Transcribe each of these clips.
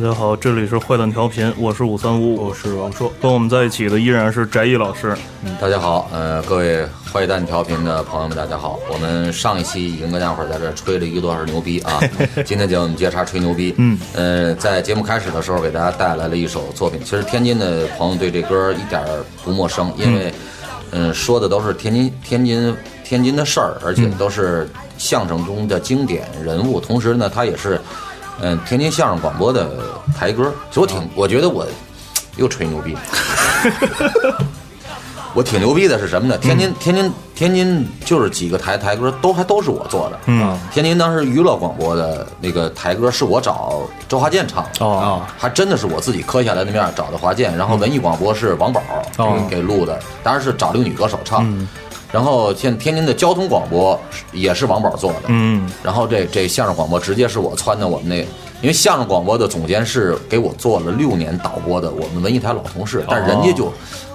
大家好，这里是坏蛋调频，我是五三五五，我是王硕。跟我们在一起的依然是翟毅老师。大家好，呃，各位坏蛋调频的朋友们，大家好。我们上一期已经跟大伙儿在这儿吹了一个多小时牛逼啊，今天就我们接茬吹牛逼。嗯，呃，在节目开始的时候给大家带来了一首作品，其实天津的朋友对这歌一点儿不陌生，因为，嗯、说的都是天津天津天津的事儿，而且都是相声中的经典人物，同时呢，它也是，嗯、天津相声广播的台歌。其实我挺，我觉得我又吹牛逼。我挺牛逼的是什么呢？天津，天津，天津就是几个台台歌都还都是我做的。嗯，天津当时娱乐广播的那个台歌是我找周华健唱的。哦，还真的是我自己磕下来的面找的华健，然后文艺广播是王宝给录的，当然是找了个女歌手唱。然后现天津的交通广播也是王宝做的，嗯，然后这这相声广播直接是我撺的我们那，因为相声广播的总监是给我做了六年导播的我们文艺台老同事，但人家就，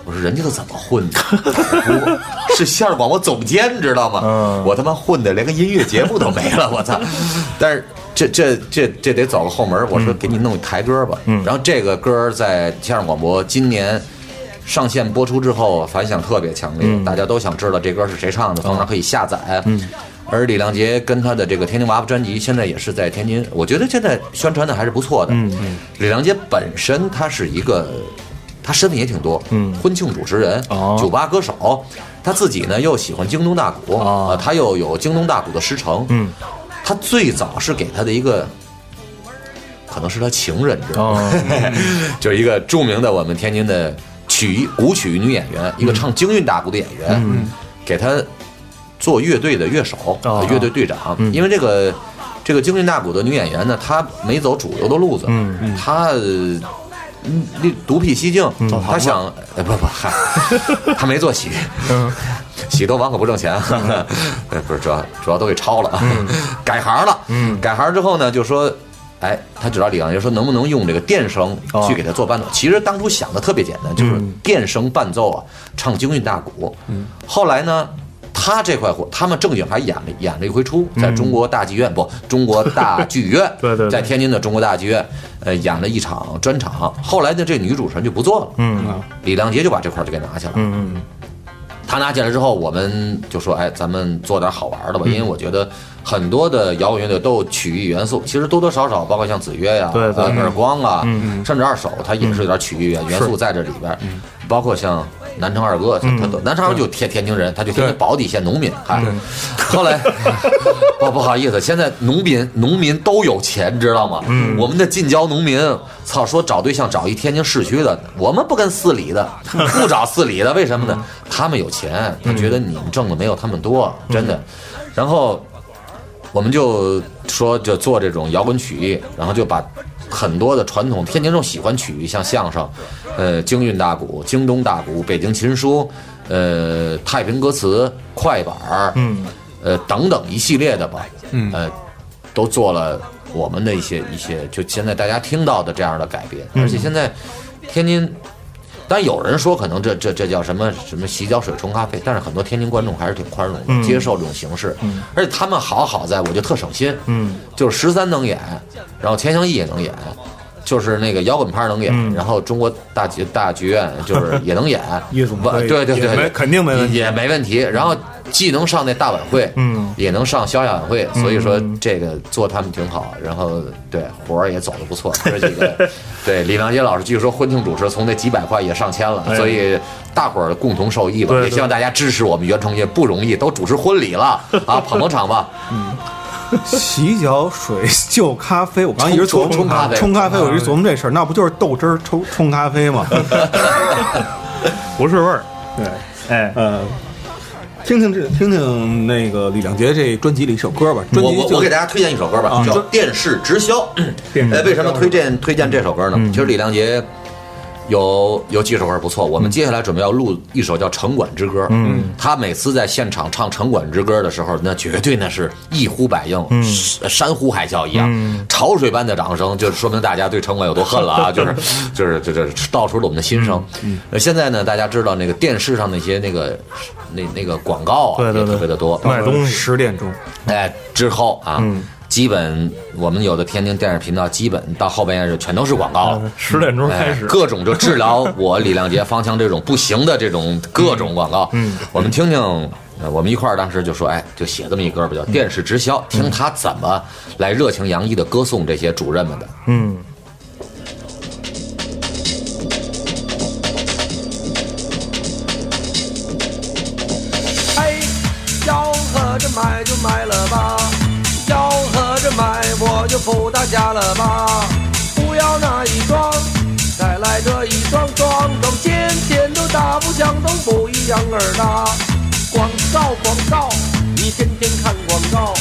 我说人家都怎么混的？是相声广播总监，知道吗？嗯我他妈混的连个音乐节目都没了，我操！但是这这这这得走个后门，我说给你弄一台歌吧。嗯然后这个歌在相声广播今年。上线播出之后反响特别强烈，嗯。大家都想知道这歌是谁唱的，从哪可以下载。而李亮杰跟他的这个《天津娃娃》专辑，现在也是在天津，我觉得现在宣传的还是不错的。嗯嗯。李亮杰本身他是一个，他身份也挺多，嗯。婚庆主持人，哦。酒吧歌手，他自己呢又喜欢京东大鼓，哦。呃他又有京东大鼓的师承，嗯，他最早是给他的一个，可能是他情人，知道吗？哦，就是一个著名的我们天津的曲艺古曲女演员，一个唱京韵大鼓的演员，给她做乐队的乐手、哦乐队队长。因为这个这个京韵大鼓的女演员呢，她没走主流的路子，嗯她。呃独辟蹊径，她想，呃，不不，嗨，她没做喜，喜多王可不挣钱，呃，不是，主要主要都给抄了啊，改行了，嗯。改行之后呢，就说，哎，他知道李阳杰说能不能用这个电声哦去给他做伴奏。其实当初想的特别简单，就是电声伴奏啊，唱京韵大鼓。后来呢，他这块活，他们正经还演了演了一回出，在中国大剧院不，中国大剧院，对对对在天津的中国大剧院，呃，演了一场专场。后来呢，这女主持人就不做了，嗯李亮杰就把这块就给拿下了。嗯他拿起来之后，我们就说：“哎，咱们做点好玩的吧。”因为我觉得很多的摇滚乐队都有曲艺元素，其实多多少少，包括像子曰呀、对对。呃耳光啊，嗯甚至二手，它也是有点曲艺元元素在这里边儿。包括像南城二哥，他南城二哥就天天津人，他就天津宝底县农民，嗨。后来，不不好意思，现在农民农民都有钱，知道吗？我们的近郊农民，操，说找对象找一天津市区的，我们不跟市里的，不找市里的，为什么呢？他们有钱，他觉得你们挣的没有他们多，真的。然后我们就说就做这种摇滚曲艺，然后就把很多的传统天津人喜欢曲艺，像相声，呃，京韵大鼓、京东大鼓、北京琴书，呃，太平歌词、快板儿，嗯，呃，等等一系列的吧，嗯，呃，都做了我们的一些一些，就现在大家听到的这样的改编，而且现在天津。当然有人说可能这这这叫什么什么洗脚水冲咖啡，但是很多天津观众还是挺宽容的，接受这种形式，而且他们好好在我就特省心，嗯，就是十三能演，然后钱翔义也能演，就是那个摇滚派能演，然后中国大剧大剧院就是也能演，对对对，肯定没问题。也没问题。然后既能上那大晚会，嗯，也能上小晚会，所以说这个做他们挺好。然后对活儿也走的不错，哥几个，对李良杰老师据说婚庆主持从那几百块也上千了，所以大伙儿共同受益吧。对对也希望大家支持我们原创业不容易，都主持婚礼了 啊，捧捧场吧。嗯。洗脚水就咖啡，我刚一直琢磨冲冲咖啡。冲咖啡，我一直琢磨这事儿，那不就是豆汁儿冲冲咖啡吗？不是味儿，对，哎，呃，听听这听听那个李亮杰这专辑里一首歌吧，专我辑我我给大家推荐一首歌吧，叫电视直销》。电视呃，为什么推荐推荐这首歌呢？其实李良杰有有几首歌不错。我们接下来准备要录一首叫《城管之歌》。嗯，他每次在现场唱《城管之歌》的时候，那绝对那是一呼百应，山山呼海啸一样，潮水般的掌声，就说明大家对城管有多恨了啊！就是就是就这道出了我们的心声。呃，现在呢，大家知道那个电视上那些那个那那个广告啊，也对对对特别的多。卖东西十点钟，哎，之后啊，基本我们有的天津电视频道，基本到后半夜就全都是广告了。十点钟开哎始，，各种就治疗我李亮杰、方强这种不行的这种各种广告。嗯，我们听听，呃我们一块儿当时就说，哎，就写这么一歌吧，叫《电视直销》，听他怎么来热情洋溢的歌颂这些主任们的。嗯，哎，要喝着买就买了吧，买我就不打架了吧。不要那一双，再来这一桩，桩桩件件都大不相同，不一样儿的。广告广告，你天天看广告，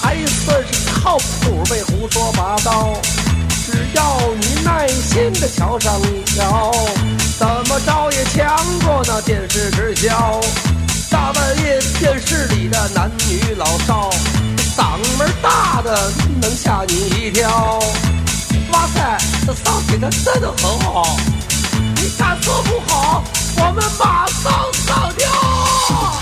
还算是靠谱，没胡说八道。只要你耐心的瞧上一瞧，怎么着也强过那电视直销。大半夜电视里的男女老少，嗓门大的能吓你一跳。哇塞，这嗓给的真的很好，你敢说不好，我们马上上吊。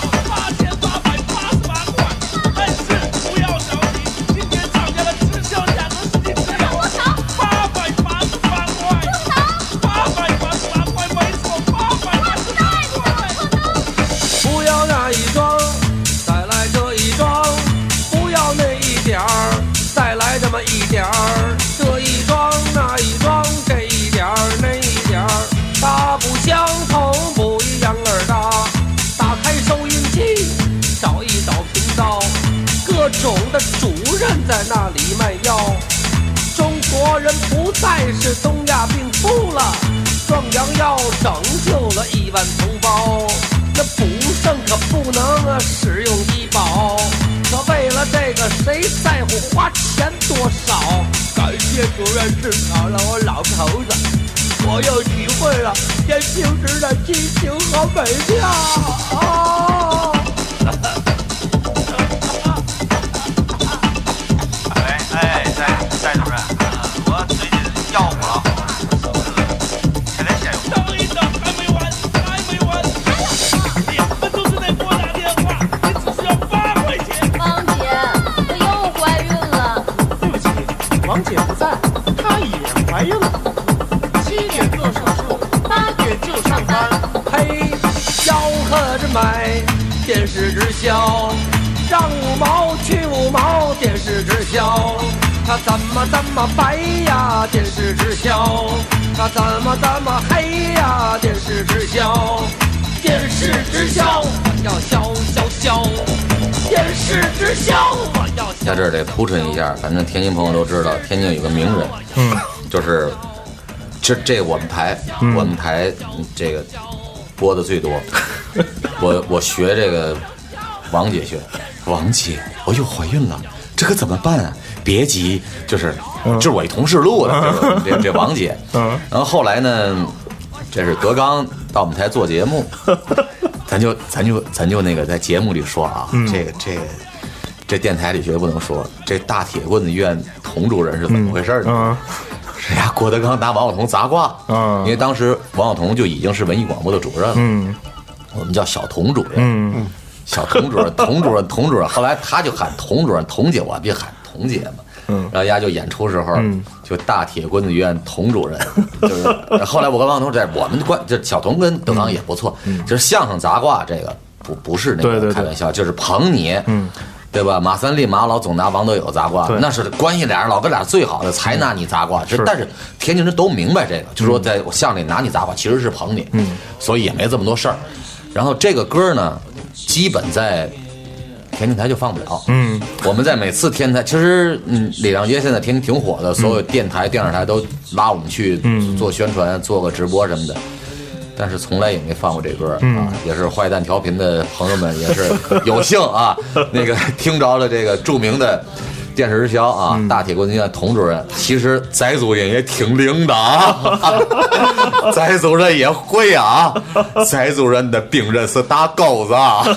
再是东亚病夫了，壮阳药拯救了亿万同胞。那补肾可不能使用医保，可为了这个谁在乎花钱多少？感谢主任治好了我老头子，我又体会了年轻时的激情和美妙。啊电视直销，让五毛去五毛，电视直销，它怎么怎么白呀？电视直销，它怎么怎么黑呀？电视直销，电视直销，我要销销销，电视直销，我要销。在这儿得铺陈一下，反正天津朋友都知道，天津有个名人，嗯，就是这这我们台，我们台嗯这个播的最多。我我学这个王姐学，王姐，我又怀孕了，这可怎么办啊？别急，就是这是我一同事录的，这个这这王姐，嗯。然后后来呢，这是德刚到我们台做节目，咱就咱就咱就那个在节目里说啊，这个这个这电台里绝对不能说，这大铁棍子医院童主任是怎么回事呢？嗯。是呀，郭德纲拿王晓彤砸挂，嗯。因为当时王晓彤就已经是文艺广播的主任了，嗯我们叫小童主任，嗯。小童主任，童主任，童主任，后来他就喊童主任，童姐，我别喊童姐嘛。嗯。然后人家就演出时候，嗯。就大铁棍子医院童主任，就是后来我跟王彤在我们的关，这小童跟德刚也不错，就是相声杂挂这个不不是那个开玩笑，就是捧你，嗯，对吧？马三立、马老总拿王德友杂挂，那是关系俩人老哥俩最好的才拿你杂挂。但是天津人都明白这个，就说在我相声里拿你杂挂其实是捧你，嗯，所以也没这么多事儿。然后这个歌呢，基本在天津台就放不了，嗯，我们在每次天台，其实嗯，李亮杰现在天津挺火的，所有电台、电视台都拉我们去嗯。做宣传、做个直播什么的。但是从来也没放过这歌嗯啊，也是坏蛋调频的朋友们也是有幸啊，那个听着了这个著名的电视销啊，大铁棍医院童主任，其实翟主任也挺灵的啊，翟主任也会啊，翟主任的病人是大钩子啊。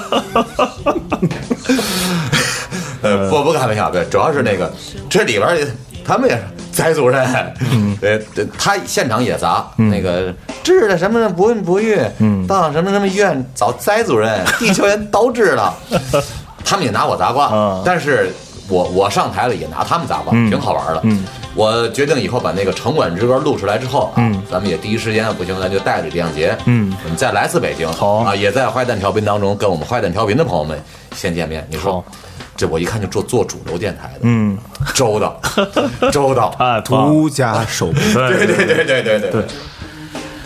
呃，不不开玩笑，对，主要是那个这里边他们也是翟主任，对对，他现场也砸，那个治的什么不孕不育，到什么什么医院找翟主任，地球人都知道，他们也拿我砸挂嗯，但是我我上台了也拿他们砸吧，挺好玩的。我决定以后把那个城管之歌录出来之后啊，咱们也第一时间不行，咱就带着李亮杰，嗯。我们再来次北京，好啊，也在坏蛋调频当中跟我们坏蛋调频的朋友们先见面。你说，这我一看就做做主流电台的，嗯，周到，周到，啊，独家手笔。对对对对对对。对，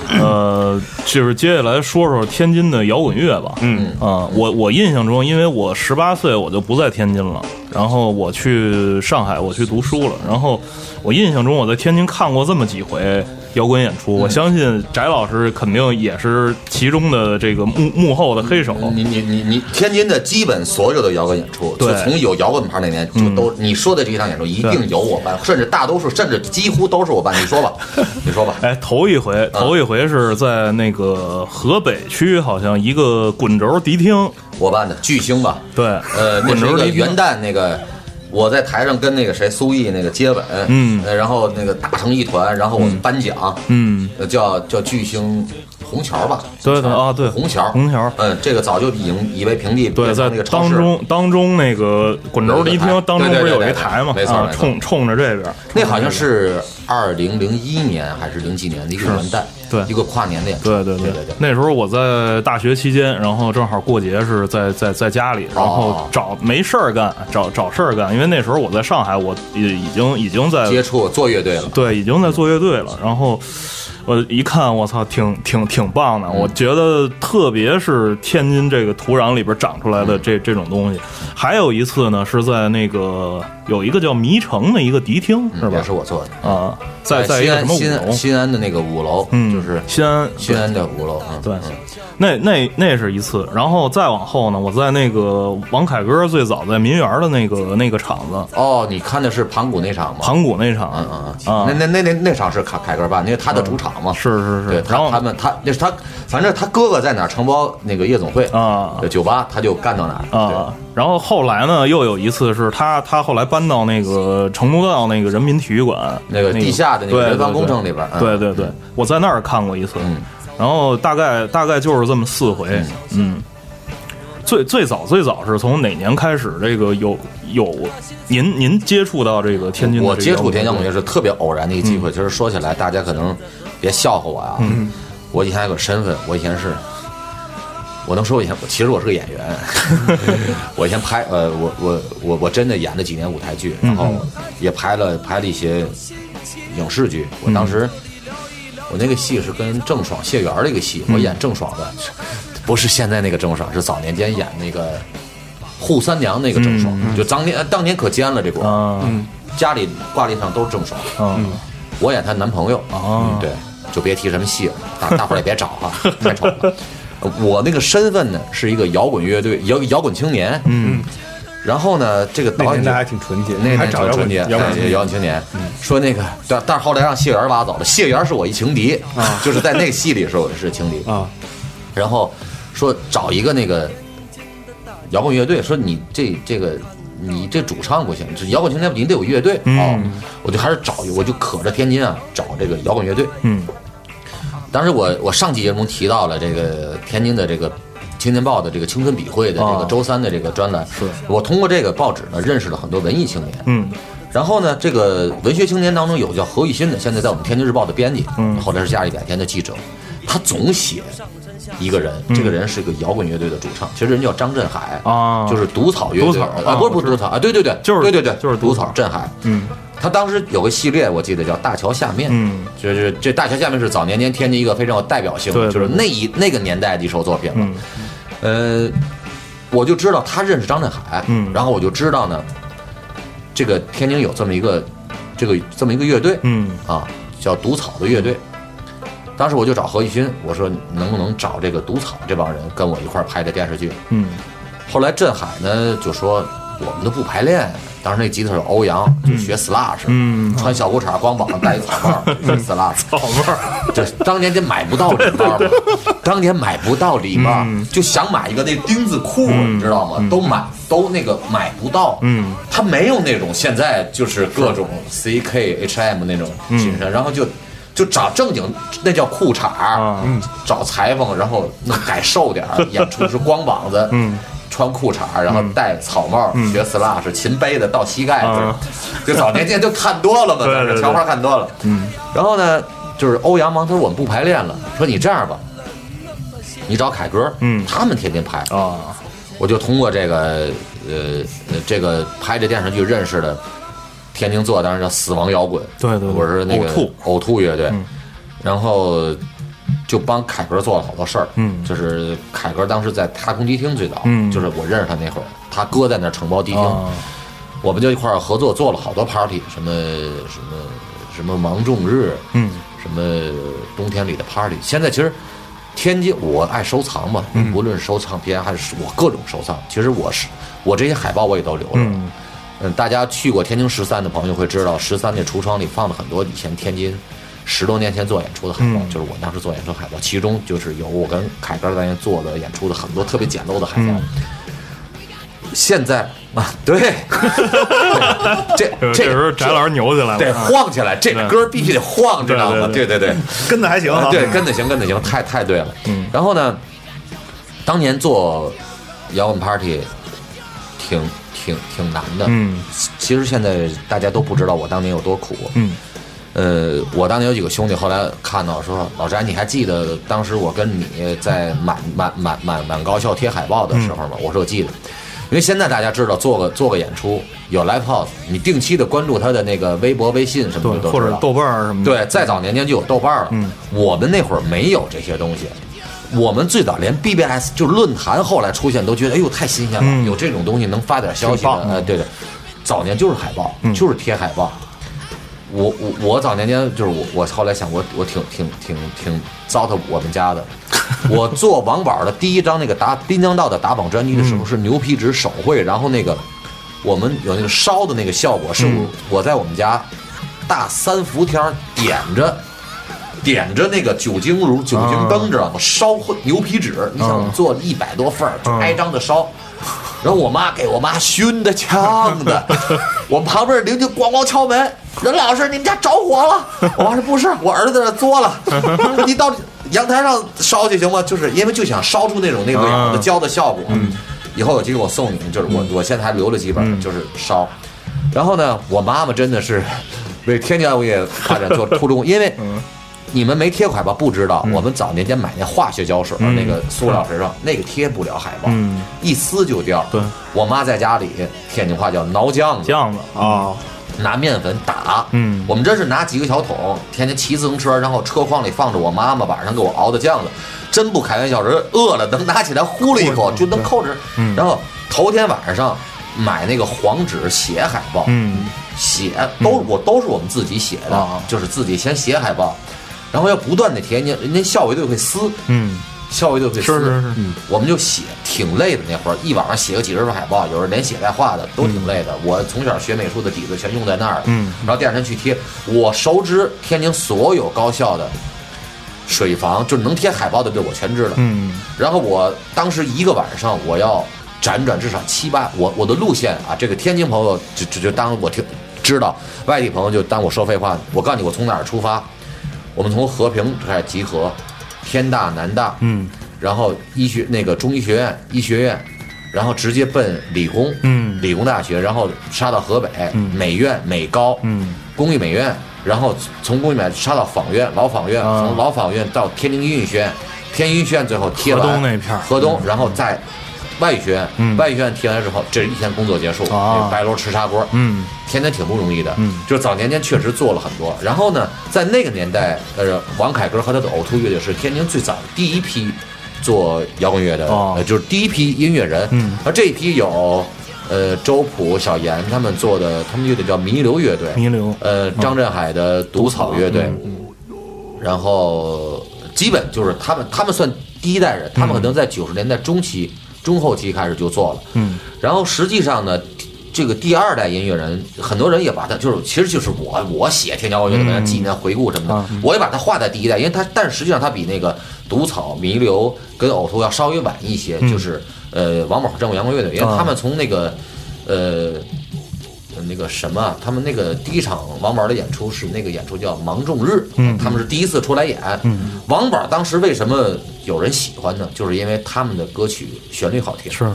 呃，就是接下来说说天津的摇滚乐吧。嗯啊、我我印象中，因为我十八岁我就不在天津了，然后我去上海我去读书了，然后我印象中我在天津看过这么几回摇滚演出，我相信翟老师肯定也是其中的这个幕幕后的黑手。你你你你，天津的基本所有的摇滚演出，对。就从有摇滚牌那年就都，你说的这一场演出一定有我办，甚至大多数，甚至几乎都是我办。你说吧，你说吧。哎，头一回，头一回是在那个河北区，好像一个滚轴迪厅，我办的巨星吧，对，呃，滚轴迪厅。个元旦那个，我在台上跟那个谁苏毅那个接吻，嗯。呃然后那个打成一团，然后我们颁奖，嗯，呃叫叫巨星红桥吧，对对啊，对，红桥，红桥，嗯，这个早就已经已被平地对，在那个当中当中那个滚轴迪厅当中不是有一台嘛？啊对对对对对没错没，错。冲冲着这边，那好像是二零零一年还是零几年的一个元旦，对一个跨年的演出，对对对对那时候我在大学期间，然后正好过节是在在在家里，然后找没事儿干，找找事儿干，因为那时候我在上海，我已已经已经在接触做乐队了，对，已经在做乐队了。然后我一看，我操，挺挺挺棒的。我觉得，特别是天津这个土壤里边长出来的这这种东西。还有一次呢，是在那个有一个叫迷城的一个迪厅，是吧也？是我做的，啊，在在一西个什么五楼？西安的那个五楼，嗯，就是西安西安的五楼，啊对嗯那那那是一次，然后再往后呢，我在那个王凯歌最早在民园的那个那个场子，哦，你看的是盘古那场吗？盘古那场，嗯嗯那那那那那场是凯凯歌办，因为他的主场嘛？是是是对，然后他他们他那是他，反正他哥哥在哪儿承包那个夜总会啊酒吧，他就干到哪儿啊，然后后来呢，又有一次是他他后来搬到那个成都道那个人民体育馆那个地下的那个对人防对工程里边对对对，我在那儿看过一次，嗯然后大概大概就是这么四回，嗯。最最早最早是从哪年开始？这个有有您您接触到这个天津的我接触天津摇滚乐乐是特别偶然的一个机会。其实说起来，大家可能别笑话我呀。我以前有个身份，我以前是，我能说一下，我，其实我是个演员。我以前拍，呃，我我我我真的演了几年舞台剧，然后也拍了拍了一些影视剧。我当时我那个戏是跟郑爽、谢元的一个戏，我演郑爽的，不是现在那个郑爽，是早年间演那个。扈三娘那个郑爽，就当年当年可尖了这锅，啊，家里挂历上都是郑爽，嗯我演她男朋友。对，就别提什么戏了，大大伙儿也别找哈，太丑了。呃我那个身份呢是一个摇滚乐队摇摇滚青年，嗯，然后呢，这个导演就那还挺纯洁，那还挺纯洁，哎摇滚青年。摇滚青年，说那个，但但是后来让谢元挖走了，谢元是我一情敌，就是在那个戏里是我是情敌，啊，然后说找一个那个摇滚乐队，说你这这个你这主唱不行，这摇滚青年你得有乐队、嗯。哦，我就还是找，我就可着天津啊找这个摇滚乐队。嗯当时我我上期节目中提到了这个天津的这个。青年报的这个青春笔会的这个哦周三的这个专栏，是。我通过这个报纸呢认识了很多文艺青年，嗯。然后呢，这个文学青年当中有叫何玉新的，现在在我们《天津日报》的编辑，嗯。后来是《假日改天》的记者，他总写一个人，嗯。这个人是个摇滚乐队的主唱，其实人叫张振海啊就是毒草乐队。啊，啊不是不是毒草啊，对对对，就是对对对，就是毒草。毒草振海，嗯他当时有个系列，我记得叫《大桥下面》，嗯，就是这《大桥下面》是早年间天津一个非常有代表性的，就是那一那个年代的一首作品了。嗯呃，我就知道他认识张振海，嗯然后我就知道呢，这个天津有这么一个这个这么一个乐队，嗯啊，叫毒草的乐队。当时我就找何玉勋，我说能不能找这个毒草这帮人跟我一块儿拍这电视剧。嗯后来振海呢就说我们都不排练，当时那吉他手欧阳就学 slash，嗯。穿小裤衩光膀子戴一草帽学 slash，草帽。儿，这当年就买不到礼帽嘛，当年买不到礼帽，就想买一个那钉子裤，你知道吗？都买都那个买不到，嗯，他没有那种现在就是各种 CK、HM 那种紧身，然后就就找正经那叫裤衩儿嗯，找裁缝，然后弄改瘦点儿，演出是光膀子，嗯。穿裤衩，然后戴草帽，学 slash，琴背的到膝盖，啊。就早年间就看多了嘛，对对对当时墙花看多了。嗯，然后呢，就是欧阳忙，他说我们不排练了，说你这样吧，你找凯歌，嗯。他们天天排，啊，我就通过这个呃呃这个拍这电视剧认识的天津做，当时叫死亡摇滚，对对对。我是那个呕吐。呕吐乐队，然后就帮凯歌做了好多事儿，嗯。就是凯歌当时在太空迪厅最早，嗯。就是我认识他那会儿，他哥在那儿承包迪厅，啊。我们就一块儿合作做了好多 party，什么什么什么芒种日，嗯。什么冬天里的 party。现在其实天津，我爱收藏嘛，嗯。无论是收藏片还是我各种收藏，其实我是我这些海报我也都留着。嗯。嗯，大家去过天津十三的朋友会知道，十三那橱窗里放了很多以前天津十多年前做演出的海报，嗯就是我当时做演出海报，其中就是有我跟凯歌当年做的演出的很多特别简陋的海报。嗯现在啊，对，这这这时候翟老师扭起来了，对啊晃起来，这个歌必须得晃，知道吗？对对对对。跟的还行啊。对，跟的行，跟的行，太太对了。嗯然后呢，当年做摇滚 party 挺挺挺难的。嗯其实现在大家都不知道我当年有多苦。嗯呃，我当年有几个兄弟，后来看到说，老詹，你还记得当时我跟你在满满满满满高校贴海报的时候吗？我说我记得。因为现在大家知道做个做个演出有 live house，你定期的关注他的那个微博、微信什么的。或者豆瓣儿什么的，对，再早年间就有豆瓣了。嗯，我们那会儿没有这些东西，我们最早连 BBS 就论坛后来出现都觉得哎呦太新鲜了，嗯有这种东西能发点消息的。对对，早年就是海报，嗯就是贴海报。我我我早年间就是我我后来想我我挺挺挺挺糟蹋我们家的。我做王宝的第一张那个打滨江道的打榜专辑的时候是牛皮纸手绘，然后那个我们有那个烧的那个效果，是我我在我们家大三伏天儿点着。点着那个酒精炉、酒精灯，知道吗？烧牛皮纸，你想做一百多份儿，就挨张的烧。然后我妈给我妈熏的呛的，我旁边邻居咣咣敲门，任老师，你们家着火了。我妈说不是，我儿子在那作了。说 你到阳台上烧去行吗？就是因为就想烧出那种那个两的焦的效果。以后有机会我送你们，就是我我现在还留了几本，就是烧。然后呢，我妈妈真的是为天津物业发展做出了贡，因为你们没贴海报不知道，我们早年间买那化学胶水，那个塑料纸上那个贴不了海报，嗯。一撕就掉。对，我妈在家里天津话叫挠酱子，酱子啊，拿面粉打。嗯。我们真是拿几个小桶，天天骑自行车，然后车筐里放着我妈妈晚上给我熬的酱子，真不开玩笑，人饿了能拿起来呼了一口就能扣着。嗯。然后头天晚上买那个黄纸写海报，嗯。写都我都是我们自己写的，啊。就是自己先写海报，然后要不断的填，人家人家校委队会撕，嗯，校委队会撕，是是是，我们就写，挺累的那会儿，一晚上写个几十份海报，有人连写带画的都挺累的。我从小学美术的底子全用在那儿了，嗯然后第二天去贴，我熟知天津所有高校的水房，就是能贴海报的队，我全知道。嗯然后我当时一个晚上我要辗转至少七八，我我的路线啊，这个天津朋友就就就当我听知道，外地朋友就当我说废话。我告诉你，我从哪儿出发？我们从和平开始集合，天大、南大，嗯然后医学那个中医学院、医学院，然后直接奔理工，嗯理工大学，然后杀到河北、嗯美院、美高，嗯工艺美院，然后从工艺美院杀到纺院、老纺院，啊从老纺院到天津音乐学院，天津音乐学院最后贴河东那片儿河东，然后在外语学院，嗯。外语学院提完之后，这是一天工作结束，白楼吃砂锅，嗯。天天挺不容易的，嗯。就是早年间确实做了很多。然后呢，在那个年代，呃，王凯歌和他的呕吐乐队是天津最早第一批做摇滚乐的，哦。呃，就是第一批音乐人。嗯。而这一批有，呃，周朴、小严他们做的，他们乐队叫弥留乐队，弥留。呃，张振海的毒草乐队，嗯。然后基本就是他们，他们算第一代人，他们可能在九十年代中期、中后期开始就做了。嗯然后实际上呢，这个第二代音乐人，很多人也把他就是，其实就是我我写天骄乐队的纪念回顾什么的，我也把它划在第一代，因为他但实际上他比那个毒草、弥留跟呕吐要稍微晚一些，就是呃王宝和正午阳光乐队，因为他们从那个呃。那个什么，他们那个第一场王宝的演出是那个演出叫《芒种日》，嗯，他们是第一次出来演。嗯，王宝当时为什么有人喜欢呢？就是因为他们的歌曲旋律好听。是，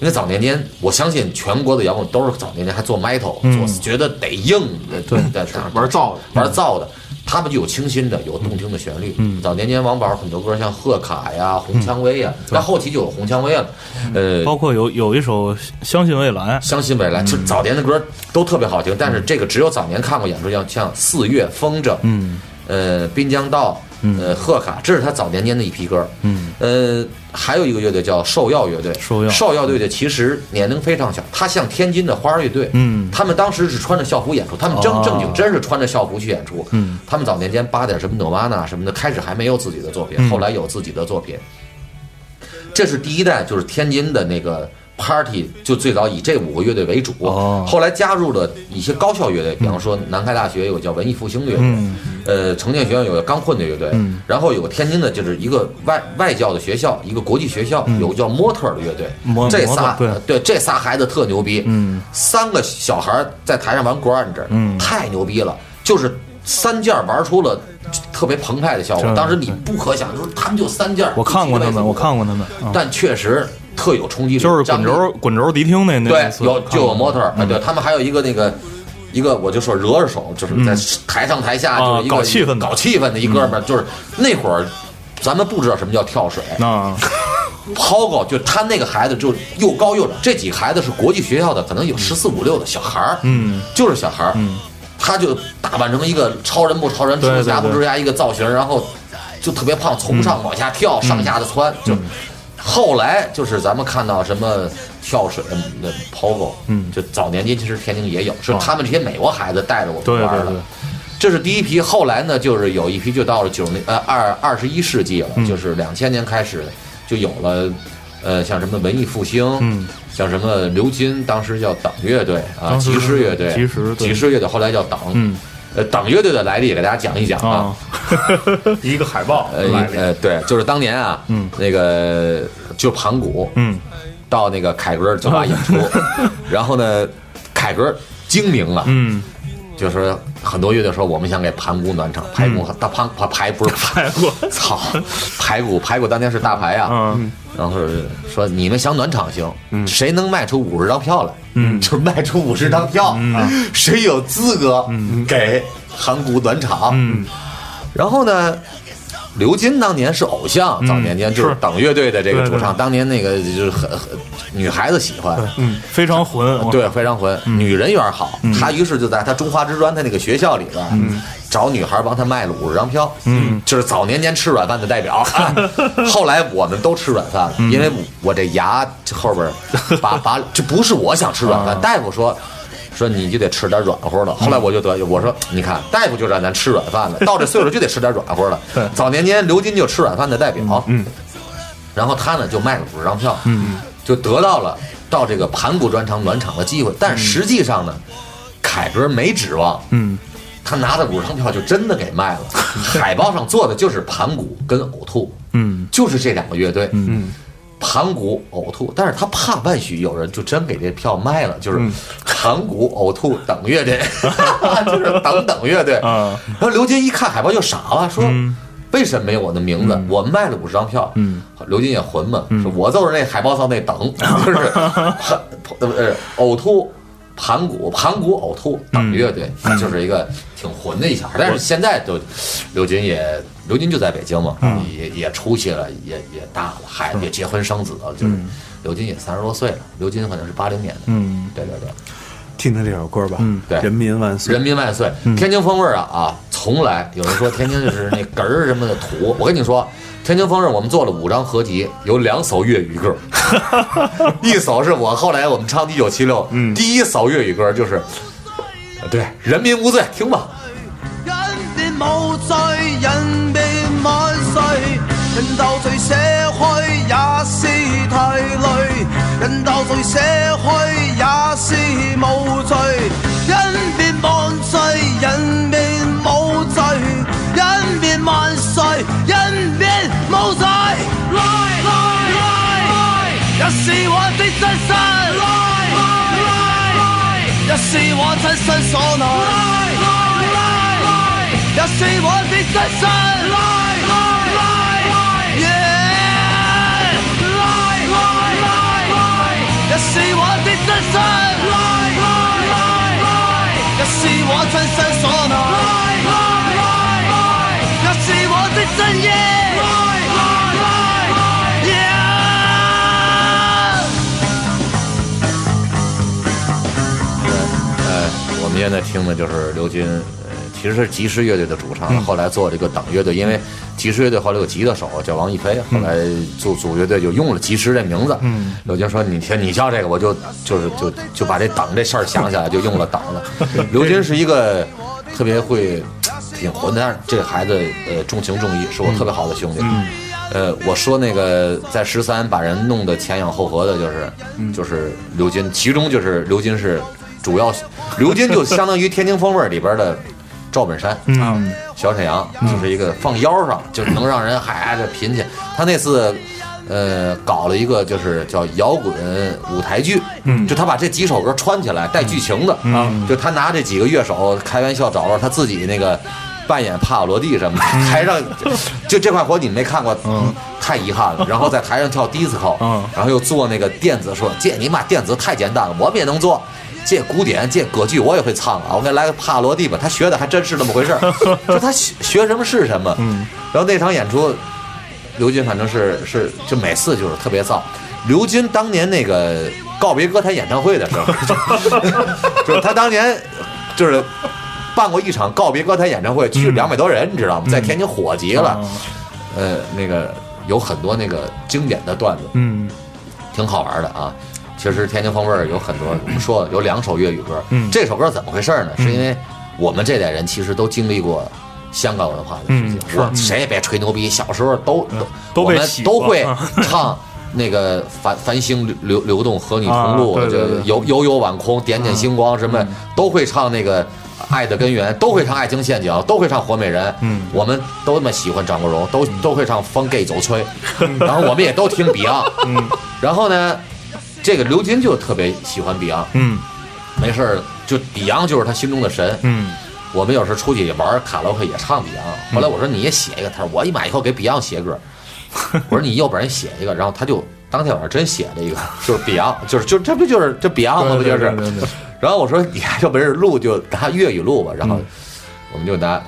因为早年间，我相信全国的摇滚都是早年间还做 metal，做觉得得硬的，对，在玩造的，玩造的。他们就有清新的，有动听的旋律。嗯，早年间王宝很多歌像贺卡呀、红蔷薇呀，到后期就有红蔷薇了。呃，包括有有一首《相信未来》，相信未来，就早年的歌都特别好听，但是这个只有早年看过演出，像像四月风筝，嗯，呃，滨江道。呃，贺卡，这是他早年间的一批歌。嗯，呃，还有一个乐队叫兽药乐队。兽药，兽药乐队其实年龄非常小，他像天津的花儿乐队。嗯，他们当时是穿着校服演出，他们正正经真是穿着校服去演出。嗯，他们早年间扒点什么 Nirvana 什么的，开始还没有自己的作品，后来有自己的作品。这是第一代，就是天津的那个。Party 就最早以这五个乐队为主，后来加入了一些高校乐队，比方说南开大学有个叫文艺复兴乐队，呃，城建学院有个钢混的乐队，然后有个天津的，就是一个外外教的学校，一个国际学校，有个叫模特的乐队，这仨对。这仨孩子特牛逼，三个小孩在台上玩 grunge，太牛逼了，就是三件玩出了特别澎湃的效果，当时你不可想，就是他们就三件，我看过他们，我看过他们，但确实。特有冲击力，就是滚轴滚轴迪厅那那对，有就有模特儿，对他们还有一个那个一个，我就说惹着手，就是在台上台下就是一个搞气氛搞气氛的一哥们儿，就是那会儿咱们不知道什么叫跳水啊，抛高，就他那个孩子就又高又这几个孩子是国际学校的，可能有十四五六的小孩儿，嗯，就是小孩儿，嗯，他就打扮成一个超人不超人，蜘蛛侠不蜘蛛侠一个造型，然后就特别胖，从上往下跳，上下的窜，就。后来就是咱们看到什么跳水的 POGO，嗯，就早年间其实天津也有，是他们这些美国孩子带着我们玩的。这是第一批，后来呢，就是有一批就到了九零呃二二十一世纪了，就是两千年开始就有了，呃，像什么文艺复兴，嗯，像什么刘金，当时叫党乐队啊，骑士乐队，骑士骑士乐队，后来叫党，嗯。呃，党乐队的来历也给大家讲一讲啊。一个海报，呃呃，对，就是当年啊，嗯，那个就盘古，嗯，到那个凯歌酒吧演出，然后呢，凯歌精明了，嗯，就是很多乐队说我们想给盘古暖场，排骨大盘排 排不是排骨，操，排骨排骨当年是大牌啊，嗯，然后说你们想暖场行，谁能卖出五十张票来？嗯，就卖出五十张票，谁有资格给盘古暖场？嗯，然后呢，刘金当年是偶像，早年间就是等乐队的这个主唱，当年那个就是很很女孩子喜欢，嗯，非常混，对，非常混，女人缘好，他于是就在他中华之专他那个学校里边，找女孩帮他卖了五十张票，嗯，就是早年间吃软饭的代表。后来我们都吃软饭了，因为我这牙后边把把这不是我想吃软饭，大夫说说你就得吃点软和的。后来我就得我说你看大夫就让咱吃软饭的，到这岁数就得吃点软和的。早年间刘金就吃软饭的代表，嗯，然后他呢就卖了五十张票，嗯，就得到了到这个盘古专场暖场的机会。但实际上呢，凯哥没指望，嗯。他拿的五十张票就真的给卖了，海报上做的就是盘古跟呕吐，嗯，就是这两个乐队，嗯，盘古呕吐，但是他怕万许有人就真给这票卖了，就是盘古呕吐等乐队，就是等等乐队啊。然后刘金一看海报就傻了，说为什么没有我的名字？我卖了五十张票，嗯，刘金也混嘛，说我就是那海报上那等，就是 呃呕吐。盘古，盘古呕吐等乐队，就是一个挺混的一小孩。但是现在都，刘金也，刘金就在北京嘛，也也出息了，也也大了，孩子也结婚生子了，就是刘金也三十多岁了。刘金好像是八零年的，嗯，对对对，听听这首歌吧，嗯，对，人民万岁，人民万岁，天津风味啊啊，从来有人说天津就是那 哏儿什么的土，我跟你说。天津风味，我们做了五张合集，有两首粤语歌，一首是我后来我们唱一九七六，嗯，第一首粤语歌就是，对，人民无罪，听吧。人民无罪，人民万岁，人斗罪社会也是太累，人斗罪社会是我親身所來，一是我的真身。一是我的真身，也是我真身所來，一是我的真意。现在听的就是刘军，呃，其实是吉时乐队的主唱，后来做这个等乐队，因为吉时乐队后来有吉他手叫王一飞，后来组组乐队就用了吉时这名字。嗯，刘军说：“你听你叫这个，我就就是就就把这等这事儿想起来，就用了等了。”刘军是一个特别会挺混的，但是这个孩子呃重情重义，是我特别好的兄弟。呃，我说那个在十三把人弄得前仰后合的，就是就是刘金，其中就是刘金是主要，刘金就相当于天津风味儿里边的赵本山，嗯，小沈阳，就是一个放腰上就能让人嗨这贫去。他那次。呃，搞了一个就是叫摇滚舞台剧，嗯，就他把这几首歌串起来带剧情的，啊，就他拿这几个乐手开玩笑，找着他自己那个扮演帕瓦罗蒂什么的，台上就这块活你没看过，嗯，太遗憾了。然后在台上跳 disco，嗯，然后又做那个电子，说这你妈电子太简单了，我们也能做。这古典这歌剧我也会唱啊，我给来个帕瓦罗蒂吧。他学的还真是那么回事儿，就他学学什么是什么。嗯，然后那场演出。刘军反正是是就每次就是特别燥。刘军当年那个告别歌坛演唱会的时候，就是他当年就是办过一场告别歌坛演唱会，去两百多人，你知道吗？在天津火极了。呃，那个有很多那个经典的段子，嗯，挺好玩的啊。其实天津风味儿有很多，我们说有两首粤语歌。嗯，这首歌怎么回事呢？是因为我们这代人其实都经历过。香港文化的事情，我谁也别吹牛逼。小时候都都我们都会 唱那个繁繁星流流动和你同路，这悠悠悠晚空，点点星光，什么都会唱那个爱的根源，都会唱爱情陷阱，都会唱活美人。嗯，我们都那么喜欢张国荣，都都会唱风 gay 走吹，然后我们也都听 Beyond。嗯，然后呢，这个刘金就特别喜欢 Beyond。嗯，没事儿就 Beyond 就是他心中的神。嗯。我们有时候出去玩卡拉 OK 也唱 Beyond，后来我说你也写一个，他说我一买以后给 Beyond 写歌，我说你要不然写一个，然后他就当天晚上真写了一个，就是 Beyond，就是就这不就是这 Beyond 吗？不就是？然后我说你要不然录就拿粤语录吧，然后我们就拿。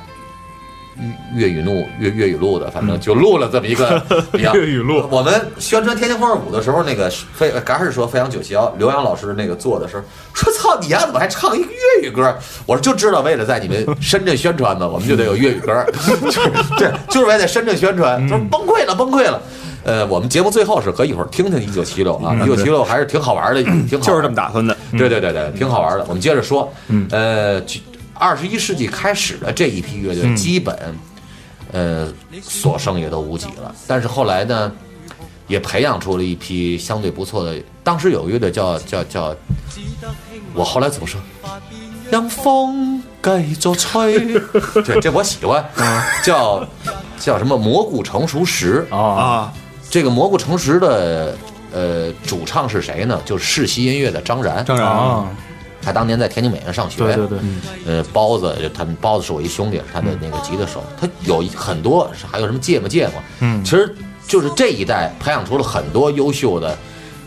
粤语录粤粤语录的，反正就录了这么一个粤语录。我们宣传《天津风味五》的时候，那个飞刚开始说飞扬九霄，刘洋老师那个做的时候，说操你丫怎么还唱一个粤语歌？我说就知道为了在你们深圳宣传嘛，我们就得有粤语歌，就是对，就是为了深圳宣传。他说崩溃了，崩溃了。呃，我们节目最后是可以一会儿听听一九七六啊，一九七六还是挺好玩的，挺好，就是这么打算的。对对对对，挺好玩的。我们接着说，呃。二十一世纪开始的这一批乐队，基本，呃，所剩也都无几了。但是后来呢，也培养出了一批相对不错的。当时有个乐队叫叫叫，我后来怎么说？让风继续吹。对，这我喜欢。叫叫什么？蘑菇成熟时啊。这个蘑菇成熟的呃主唱是谁呢？就是世袭音乐的张然。张然啊。他当年在天津美院上学，对对对，呃，包子，他们包子是我一兄弟，他的那个吉他手，他有很多，还有什么芥末芥末，嗯，其实就是这一代培养出了很多优秀的，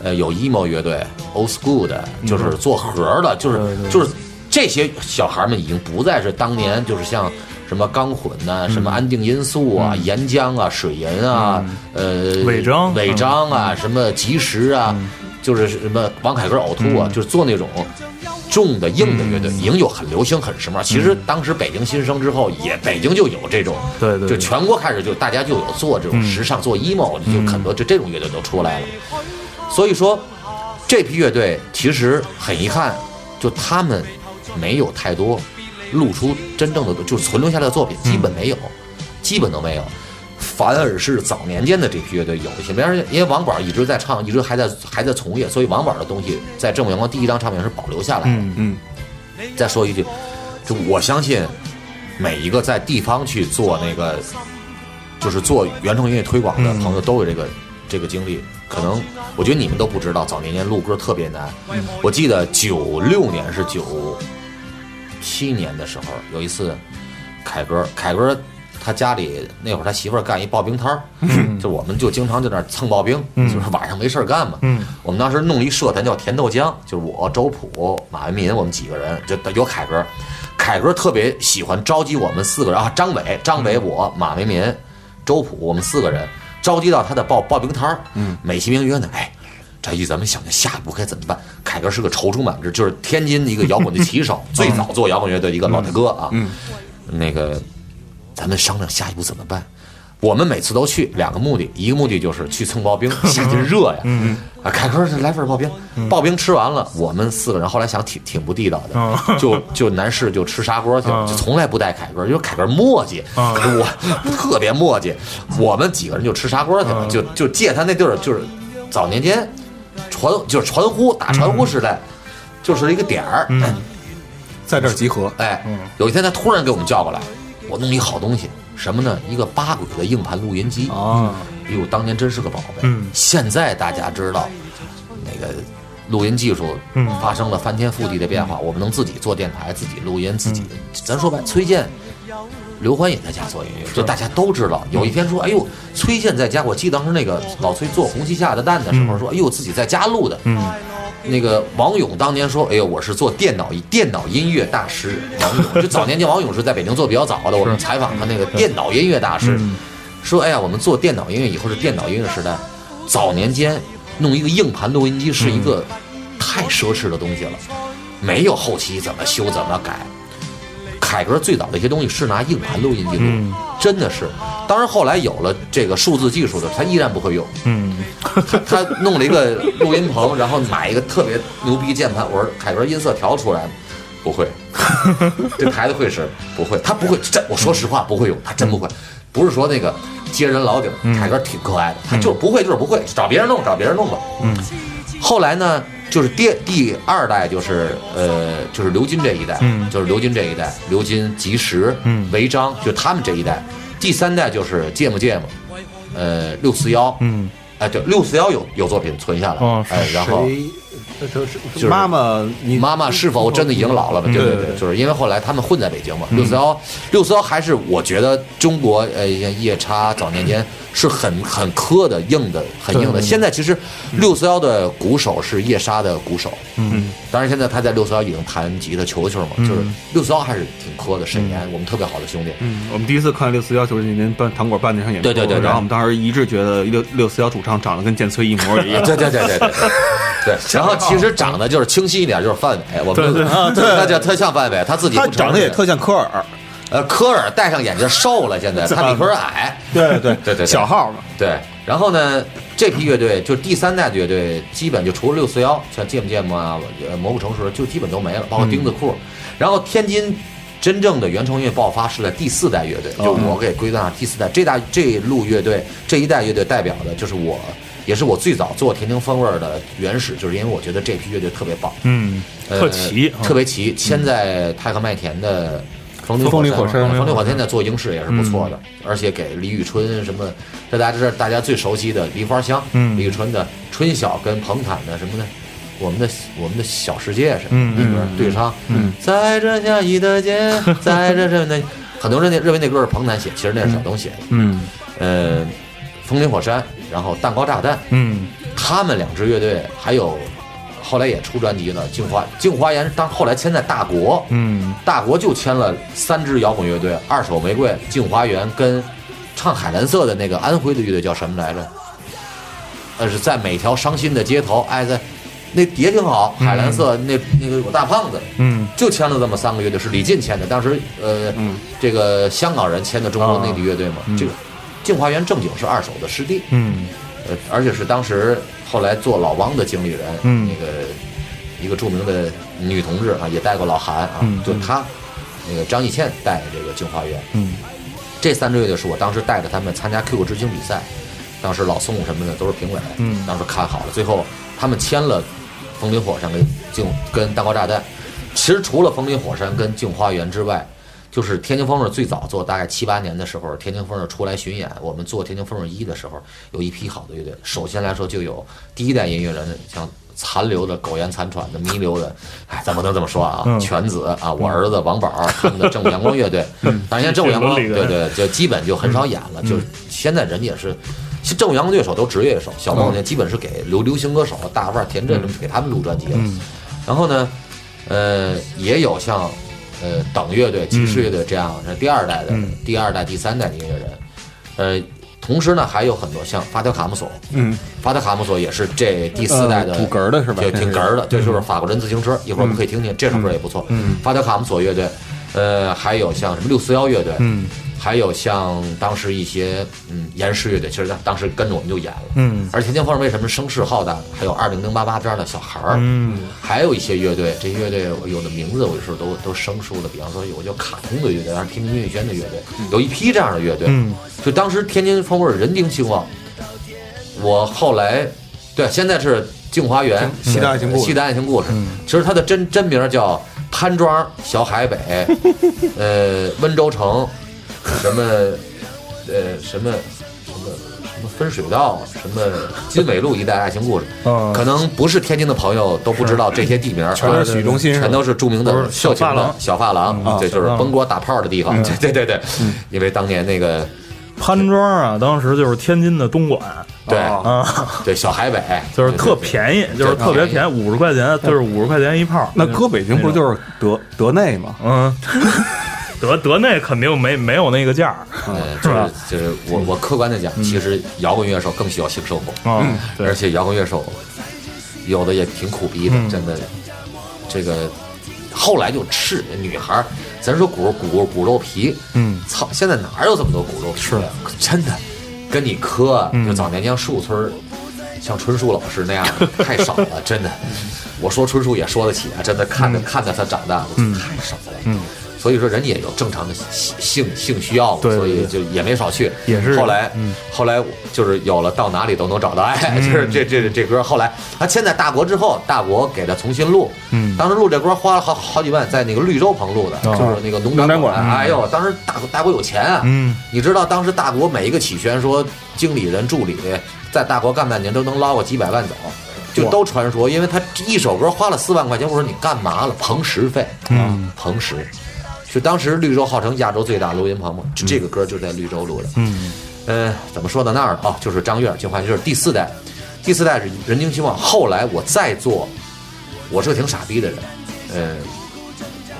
呃，有 emo 乐队，old school 的，就是做盒的，就是就是这些小孩们已经不再是当年就是像什么钢混呐，什么安定因素啊，岩浆啊，水银啊，呃，违章违章啊，什么及时啊，就是什么王凯歌呕吐啊，就是做那种。重的硬的乐队已经有很流行很时髦。其实当时北京新生之后，也北京就有这种，对对，就全国开始就大家就有做这种时尚做 emo，就很多就这种乐队都出来了。所以说，这批乐队其实很遗憾，就他们没有太多露出真正的就存留下来的作品，基本没有，基本都没有。反而是早年间的这批乐队有一些，比方说，因为王管一直在唱，一直还在还在从业，所以王管的东西在正午阳光第一张唱片是保留下来的。嗯嗯。再说一句，就我相信每一个在地方去做那个，就是做原创音乐推广的朋友都有这个这个经历。可能我觉得你们都不知道，早年间录歌特别难。我记得九六年是九七年的时候，有一次，凯歌，凯哥他家里那会儿他媳妇儿干一刨冰摊儿，就我们就经常在那儿蹭刨冰，就是晚上没事儿干嘛。我们当时弄了一社团叫甜豆浆，就是我周普、马文民我们几个人，就有凯哥。凯哥特别喜欢召集我们四个人啊，张伟、张伟、我、马维民、周普，我们四个人召集到他的刨刨冰摊儿，嗯，美其名曰呢，哎，这一咱们想着下一步该怎么办？凯哥是个踌躇满志，就是天津一个摇滚的旗手，最早做摇滚乐队的一个老大哥啊，嗯，那个咱们商量下一步怎么办。我们每次都去两个目的，一个目的就是去蹭刨冰，夏天热呀，啊，凯哥来份刨冰，刨冰吃完了，我们四个人后来想挺挺不地道的，就就男士就吃砂锅去了，就从来不带凯哥，因为凯哥磨叽，我 特别磨叽，我们几个人就吃砂锅去了，就就借他那地儿，就是早年间传就是传呼打传呼时代，就是一个点儿，在这儿集合。哎，有一天他突然给我们叫过来，我弄一好东西，什么呢？一个八轨的硬盘录音机啊，哎呦，当年真是个宝贝。嗯现在大家知道，那个录音技术嗯发生了翻天覆地的变化，我们能自己做电台，自己录音，自己，咱说白，崔健。刘欢也在家做音乐，这大家都知道。有一天说：“哎呦，崔健在家。”我记得当时那个老崔做《红旗下的蛋》的时候说：“哎呦，自己在家录的。”嗯，那个王勇当年说：“哎呦，我是做电脑电脑音乐大师。”王勇 就早年间，王勇是在北京做比较早的。我们采访他那个电脑音乐大师，说：“哎呀，我们做电脑音乐以后是电脑音乐时代。早年间弄一个硬盘录音机是一个太奢侈的东西了，没有后期怎么修怎么改。”凯哥最早的一些东西是拿硬盘录音记录，嗯真的是。当然后来有了这个数字技术的，他依然不会用。嗯他他弄了一个录音棚，然后买一个特别牛逼键盘。我说凯哥音色调出来？不会，这台子会使不会，他不会。真我说实话不会用，他真不会。不是说那个接人老底儿，凯哥挺可爱的，他就是不会就是不会，找别人弄找别人弄吧。嗯。后来呢，就是第第二代就是呃就是刘金这一代，嗯就是刘金这一代，刘金、吉时、嗯违章，就他们这一代。第三代就是芥末芥末，呃六四幺，嗯，哎对，六四幺有有作品存下来，哦哎然后。就是妈妈，你妈妈是否真的已经老了吧？对对对，就是因为后来他们混在北京嘛。六四幺，六四幺还是我觉得中国呃像夜叉早年间是很很磕的、硬的、很硬的。现在其实六四幺的鼓手是夜叉的鼓手，嗯，当然现在他在六四幺已经弹吉他球球嘛，就是六四幺还是挺磕的。沈岩，我们特别好的兄弟，嗯，我们第一次看六四幺就是那年办糖果办那场演出，对对对对然后我们当时一致觉得六六四幺主唱长得跟建崔一模一样，对对对对对对对。然后 其实长得就是清晰一点，就是范伟，我们对对。他就特像范伟，他自己他长得也特像科尔，呃，科尔戴上眼镜瘦了，现在 他比科尔矮。对对对。对 小号嘛，对，然后呢，这批乐队就第三代的乐队，基本就除了六四幺，像芥末芥末啊、呃蘑菇城市，就基本都没了，包括钉子裤。然后天津真正的原创音乐爆发是在第四代乐队，就我给归纳第四代。这代这一路乐队这一代乐队代表的就是我，也是我最早做天津风味儿的原始，就是因为我觉得这批乐队特别棒。嗯，呃特齐，特别齐，签在太和麦田的风林风林火山风林火山在做影视也是不错的，而且给李宇春什么，这大家这是大家最熟悉的梨花香，嗯李宇春的春晓跟彭坦的什么呢？我们的我们的小世界是嗯那歌对唱，在这下雨的街，在这这那，很多人那认为那歌是彭坦写，其实那是小东写的。嗯，呃，风林火山，然后蛋糕炸弹，嗯。他们两支乐队还有后来也出专辑了，镜花镜花园，当后来签在大国，嗯。大国就签了三支摇滚乐队，二手玫瑰、镜花园跟唱海蓝色的那个安徽的乐队叫什么来着？呃，是在每条伤心的街头，哎，在那也挺好，海蓝色那那个有大胖子，嗯。就签了这么三个乐队，是李进签的。当时呃，这个香港人签的中国内地乐队嘛，这个镜花园正经是二手的师弟，嗯。呃，而且是当时后来做老汪的经理人，嗯。那个一个著名的女同志啊，也带过老韩啊，嗯。就她，那个张艺倩带这个镜花园，嗯。这三支乐队是我当时带着他们参加 QQ 之星比赛，当时老宋什么的都是评委，嗯。当时看好了，最后他们签了风林火山跟镜跟蛋糕炸弹，其实除了风林火山跟镜花园之外，就是天津风味最早做大概七八年的时候，天津风味出来巡演，我们做天津风味一的时候，有一批好的乐队。首先来说，就有第一代音乐人，像残留的苟延残喘的弥留的，哎，咱不能这么说啊，犬子啊，我儿子王宝他们的正午阳光乐队，当然现在正午阳光这个对对，就基本就很少演了，就是现在人家也是。其实正午阳光乐手都职业乐手，小梦呢基本是给流流行歌手大腕田震给他们录专辑了。然后呢，呃，也有像呃等乐队、骑士乐队这样是第二代的、第二代、第三代的音乐人，呃，同时呢还有很多像发条卡姆索，嗯，发条卡姆索也是这第四代的呃土哏儿的是吧对，挺哏儿的，这就是法国人自行车，一会儿我们可以听听这首歌也不错。嗯，发条卡姆索乐队，呃，还有像什么六四幺乐队，嗯，还有像当时一些嗯严氏乐队，其实当当时跟着我们就演了，嗯。而天津风为什么声势浩大？还有二零零八八这样的小孩儿，嗯。还有一些乐队，这些乐队有的名字我有时候都都生疏了，比方说有个叫卡通的乐队，还是天津音乐轩的乐队，有一批这样的乐队。嗯。就当时天津风味人丁兴旺，我后来对现在是镜花园西单爱情故事。西单爱情故事，其实它的真真名叫潘庄小海北，呃温州城，什么呃什么什么什么分水道，什么金纬路一带爱情故事，嗯可能不是天津的朋友都不知道这些地名，全是许中心是吧全都是著名的秀情的小发廊小发廊，嗯这就是小发廊崩锅打炮的地方，对对对对，因为当年那个潘庄啊，当时就是天津的东莞对哦啊，对小海北就是特便宜，就是特别便宜，五十块钱，就是五十块钱一炮。那搁北京不是就是德德内吗？嗯，德德内肯定没没有那个价儿呃，就是吧就是我我客观的讲，其实摇滚乐手更需要性生活，嗯，而且摇滚乐手有的也挺苦逼的，嗯真的。这个后来就吃女孩儿，咱说骨骨骨肉皮，嗯操，现在哪有这么多骨肉皮的？真的，跟你磕，嗯就早年像树村儿，像春树老师那样的 太少了，真的。我说春树也说得起啊，真的看着、看着他长大的、太少了。嗯所以说人家也有正常的性性性需要嘛，所以就也没少去。也是后来，嗯后来就是有了到哪里都能找到爱，就是这这这歌。后来他签在大国之后，大国给他重新录，嗯当时录这歌花了好好几万，在那个绿洲棚录的，哦就是那个农农展馆。馆哎呦，当时大大国有钱啊，嗯你知道当时大国每一个起宣说经理人助理在大国干半年都能捞个几百万走。就都传说，因为他一首歌花了四万块钱，我说你干嘛了？棚时费，嗯，棚时，就当时绿洲号称亚洲最大录音棚嘛，就这个歌就在绿洲录的。嗯呃，怎么说到那儿了？哦，就是张悦，就换就是第四代，第四代是人丁兴旺。后来我再做，我是个挺傻逼的人，呃，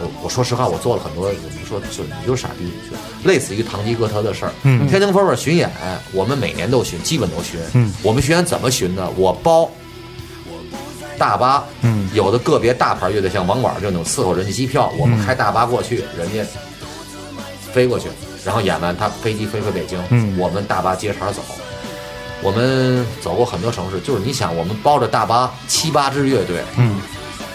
我我说实话，我做了很多，你说就你就是傻逼，就类似于堂吉诃德的事儿。嗯天津风味巡演，我们每年都巡，基本都巡。嗯我们巡演怎么巡呢？我包大巴，嗯。有的个别大牌乐队像网管这种伺候人家机票，我们嗯开大巴过去，人家飞过去，然后演完他飞机飞回北京，嗯。我们大巴接茬走。我们走过很多城市，就是你想，我们包着大巴七八支乐队，嗯。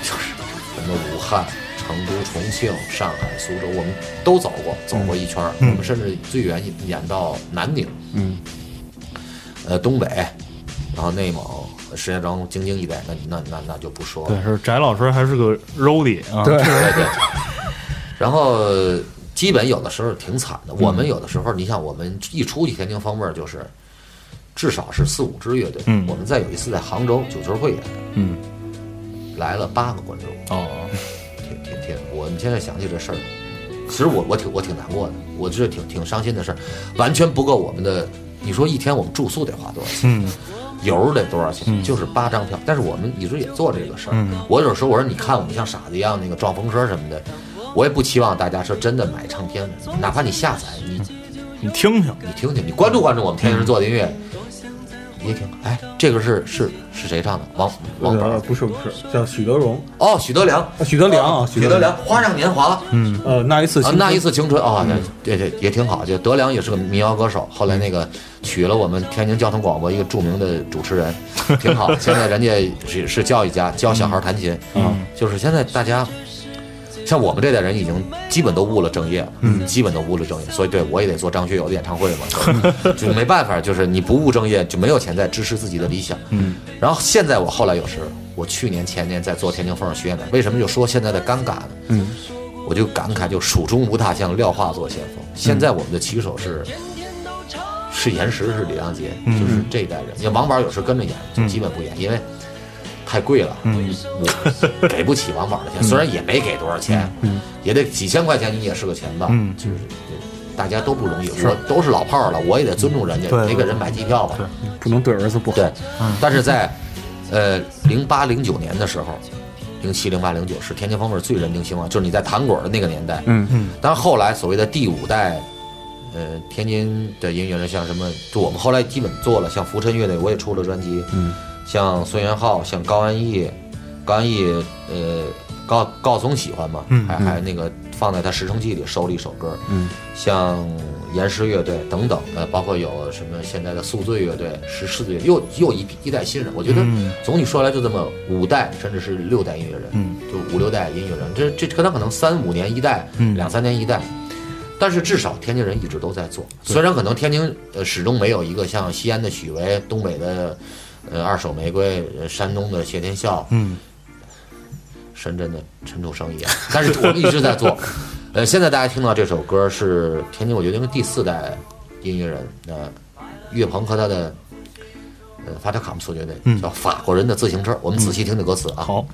就是什么武汉、成都、重庆、上海、苏州，我们都走过，走过一圈我们甚至最远演到南宁，嗯，呃，东北，然后内蒙、石家庄、京津一带，那那那那就不说了。对，是翟老师还是个 roadie 啊，对，对对。然后基本有的时候挺惨的。我们有的时候，你像我们一出去天津方面，就是至少是四五支乐队。嗯我们再有一次在杭州九球会演，嗯来了八个观众，哦，挺挺挺。我们现在想起这事儿，其实我我挺我挺难过的，我这挺挺伤心的事儿，完全不够我们的。你说一天我们住宿得花多少钱？嗯油得多少钱？嗯就是八张票。但是我们一直也做这个事儿。嗯我有时候我说，你看我们像傻子一样那个撞风车什么的，我也不期望大家说真的买唱片，哪怕你下载，你你听听，你听听，你关注关注我们天津人做的音乐，你也挺好。哎，这个是是是谁唱的？王王呃不是不是，叫许德荣，哦，许德良，啊许德良啊许德良，《花样年华》嗯呃，那一次啊，那一次青春啊，对对对，也挺好。就德良也是个民谣歌手，后来那个娶了我们天津交通广播一个著名的主持人，挺好。现在人家是是教育家，教小孩弹琴。嗯，就是现在大家像我们这代人已经基本都误了正业了，嗯，基本都误了正业。所以对我也得做张学友的演唱会嘛，就就没办法，就是你不务正业，就没有钱再支持自己的理想。嗯，然后现在我后来有时，我去年前年在做天津风儿巡演的，为什么就说现在的尴尬呢？嗯，我就感慨，就蜀中无大将，廖化作先锋。现在我们的旗手是是严实，是李良杰，就是这一代人。你看王宝有时跟着演，就基本不演，因为太贵了，我给不起王宝的钱。虽然也没给多少钱，也得几千块钱，你也是个钱吧。嗯就是大家都不容易，我都是老炮儿了，我也得尊重人家，对得给人买机票吧。不能对儿子不好。对，但是在呃零八零九年的时候，零七零八零九是天津风味最人丁兴旺，就是你在糖果的那个年代。嗯嗯，但是后来所谓的第五代，呃，天津的音乐人，像什么，就我们后来基本做了，像浮尘乐队，我也出了专辑。嗯，像孙元浩，像高安逸，高安逸，呃，高高总喜欢嘛，嗯还还那个放在他十城记里收了一首歌。嗯，像岩石乐队等等，呃，包括有什么现在的宿醉乐队、石狮子乐队，又又一批一代新人。我觉得嗯总体说来就这么五代，甚至是六代音乐人，嗯，就五六代音乐人，这这可能可能三五年一代，嗯两三年一代。但是至少天津人一直都在做，虽然可能天津呃始终没有一个像西安的许巍、东北的呃二手玫瑰、呃山东的谢天笑，嗯深圳的陈楚生一样，但是我们一直在做。呃，现在大家听到这首歌是天津，我觉得应该第四代音乐人，呃，岳鹏和他的呃法特卡姆斯乐队，嗯叫法国人的自行车。我们仔细听听歌词啊。好，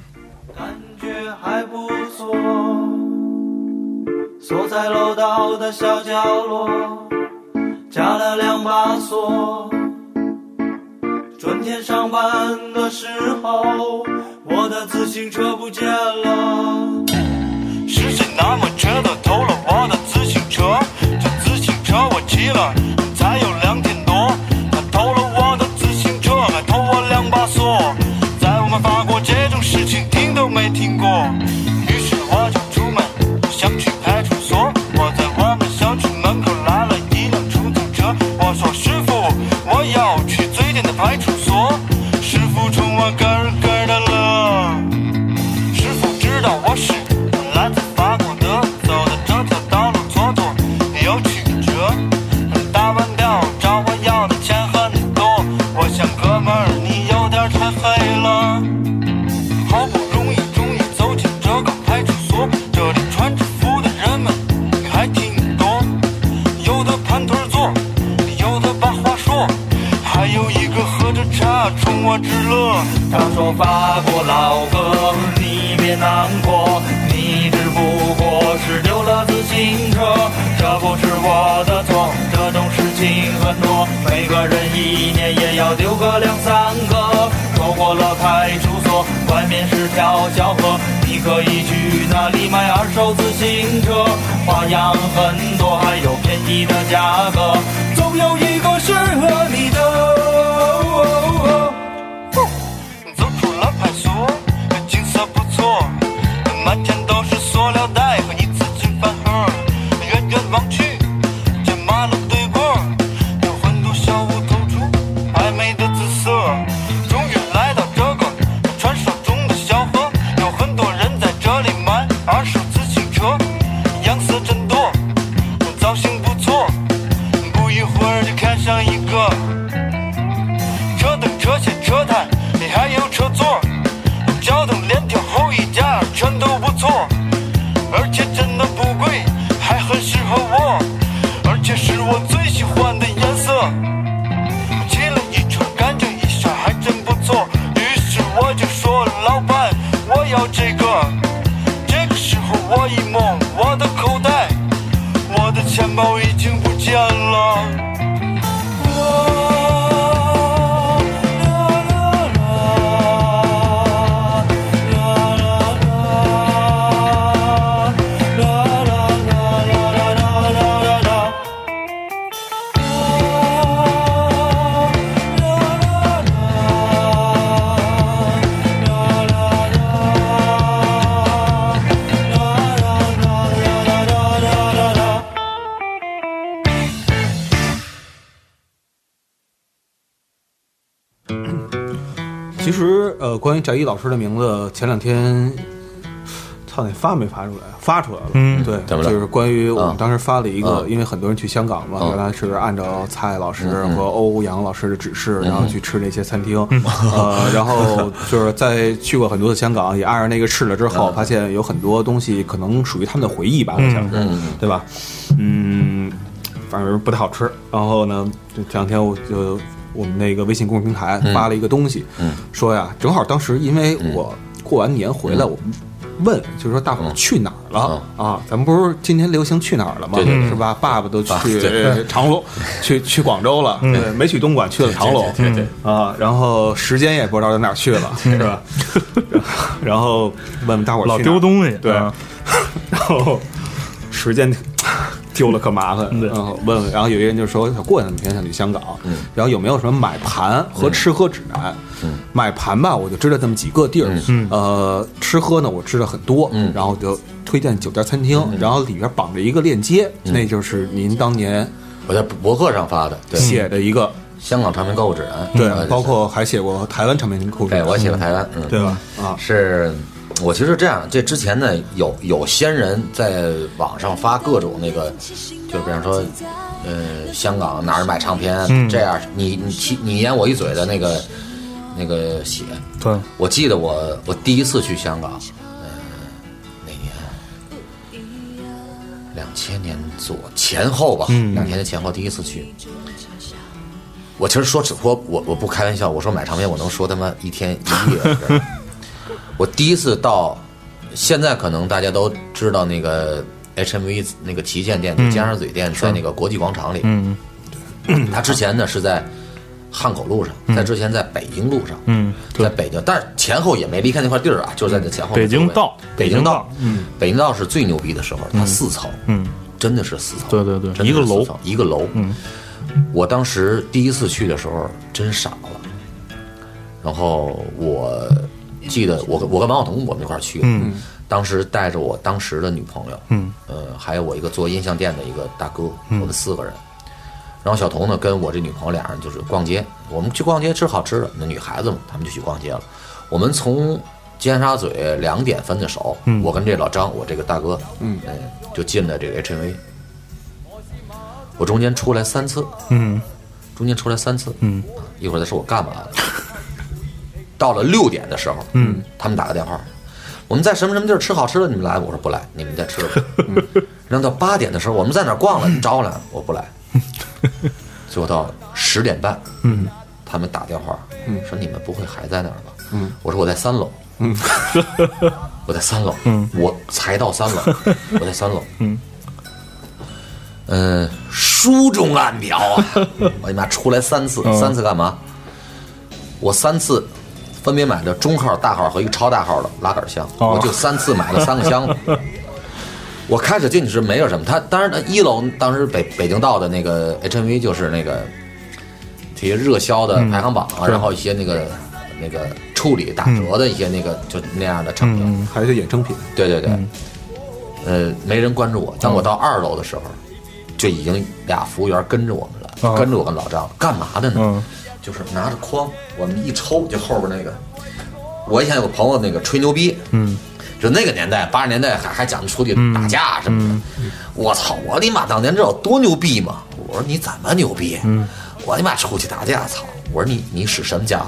感觉还不错。锁在楼道的小角落，加了两把锁。春天上班的时候，我的自行车不见了。是谁那么值得偷了我的自行车？这自行车我骑了才有两天多，他偷了我的自行车，还偷我两把锁。在我们法国这种事情听都没听过，个人一年也要丢个两三个。错过了派出所，外面是条小河，你可以去那里买二手自行车，花样很多，还有便宜的价格，总有一个适合你的。走出了派出所，景色不错，满天其实呃，关于翟一老师的名字，前两天操，那发没发出来？发出来了。嗯。对，就是关于我们嗯当时发了一个，嗯。因为很多人去香港嘛，嗯。原来是按照蔡老师嗯。和欧阳老师的指示，然后去吃那些餐厅。嗯。呃，然后就是在去过很多的香港，也按照那个试了之后，嗯。发现有很多东西可能属于他们的回忆吧，好像是，嗯。对吧？嗯，反正不太好吃。然后呢，这这两天我就我们那个微信公众平台发了一个东西，嗯说呀，正好当时因为我过完年回来，我问就是说大伙儿去哪儿了、啊？咱们不是今年流行去哪儿了吗？是吧？爸爸都去对。长隆，去去广州了，对，没去东莞，去了长隆，对对对。啊，然后时间也不知道到哪儿去了，是吧？然后问问大伙儿老丢东西，对。啊，然后时间丢了可麻烦，对。然后问问，然后有一个人就说过两天想去香港，嗯。然后有没有什么买盘和吃喝指南？嗯。买盘吧，我就知道这么几个地儿，嗯。呃，吃喝呢我知道很多，嗯。然后就推荐酒店餐厅，然后里边绑着一个链接，那就是您当年我在博客上发的，写的一个，香港唱片购物指南，对呃，包括还写过台湾唱片库，对我写过台湾，嗯，对吧？啊，是我其实这样，这之前呢有有先人在网上发各种那个，就比方说，呃，香港哪儿买唱片，嗯这样你你提你言我一嘴的那个那个写。对，我记得我我第一次去香港，呃，哪年？两千年左前后吧，嗯两千年前后第一次去。我其实说实话，我我不开玩笑，我说买唱片我能说他妈一天一夜。我第一次到，现在可能大家都知道那个 HMV 那个旗舰店，就尖沙咀店，在那个国际广场里。嗯。他之前呢是在汉口路上，在之前在北京路上，嗯，在北京，但是前后也没离开那块地儿啊，就是在那前后。北京道北京道，嗯，北京道是最牛逼的时候，它四层，嗯，真的是四层，对对对一个楼。一个楼，嗯，我当时第一次去的时候真傻了，然后我记得我跟我跟王晓彤我们一块儿去当时带着我当时的女朋友，嗯，呃，还有我一个做音像店的一个大哥，我们四个人。然后小童呢，跟我这女朋友俩人就是逛街，我们去逛街吃好吃的，那女孩子嘛，他们就去逛街了。我们从尖沙咀两点分的手，嗯我跟这老张，我这个大哥，嗯，就进了这个 HMV。我中间出来三次，嗯中间出来三次，嗯，一会儿再说我干嘛了。到了六点的时候，嗯，他们打个电话，我们在什么什么地儿？吃好吃的，你们来？我说不来，你们再吃吧。嗯，然后到八点的时候，我们在哪儿逛了，你找我来，我不来。最后到十点半，嗯，他们打电话，嗯说你们不会还在那儿吧？嗯，我说我在三楼，嗯，我在三楼，嗯，我才到三楼，我在三楼，嗯，嗯，书中暗表啊！我你妈出来三次，嗯。三次干嘛？我三次分别买的中号、大号和一个超大号的拉杆箱，哦我就三次买了三个箱子。我开始进去是没有什么，他当然一楼当时北北京道的那个 HMV 就是那个这些热销的排行榜啊，是然后一些那个那个处理打折的一些那个就那样的产品。嗯还有一些衍生品，对对对，呃，没人关注我。当我到二楼的时候，就已经俩服务员跟着我们了，啊跟着我跟老张干嘛的呢？嗯就是拿着筐，我们一抽，就后边那个。我以前有个朋友，那个吹牛逼，嗯，就那个年代，八十年代还还讲出去打架什么的。我操！我你妈当年知道多牛逼吗？我说你怎么牛逼？嗯，我你妈出去打架，操！我说你你使什么家伙？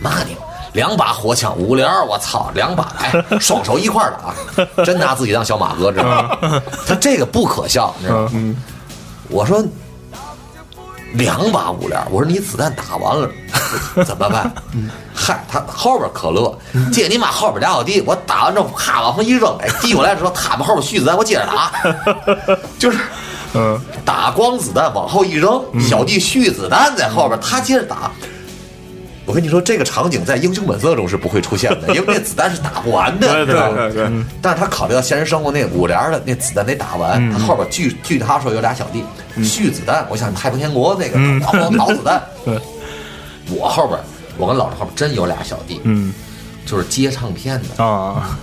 妈你！两把火枪，五连儿，我操，两把来，双手一块打，真拿自己当小马哥，知道吗？他这个不可笑，你知道吗？我说两把五连，我说你子弹打完了怎么办？嗨，他后边可乐，借你妈后边俩小弟，我打完之后啪往上一扔，哎，递过来的时候他们后边续子弹，我接着打，就是嗯打光子弹往后一扔，小弟续子弹在后边，他接着打。我跟你说，这个场景在《英雄本色》中是不会出现的，因为那子弹是打不完的，对对对但是他考虑到现实生活那五连的那子弹得打完，他后边据据他说有俩小弟续子弹，我想太平天国那个嗯。倒倒倒子弹，对，我后边我跟老师后边真有俩小弟，嗯。就是接唱片的，啊，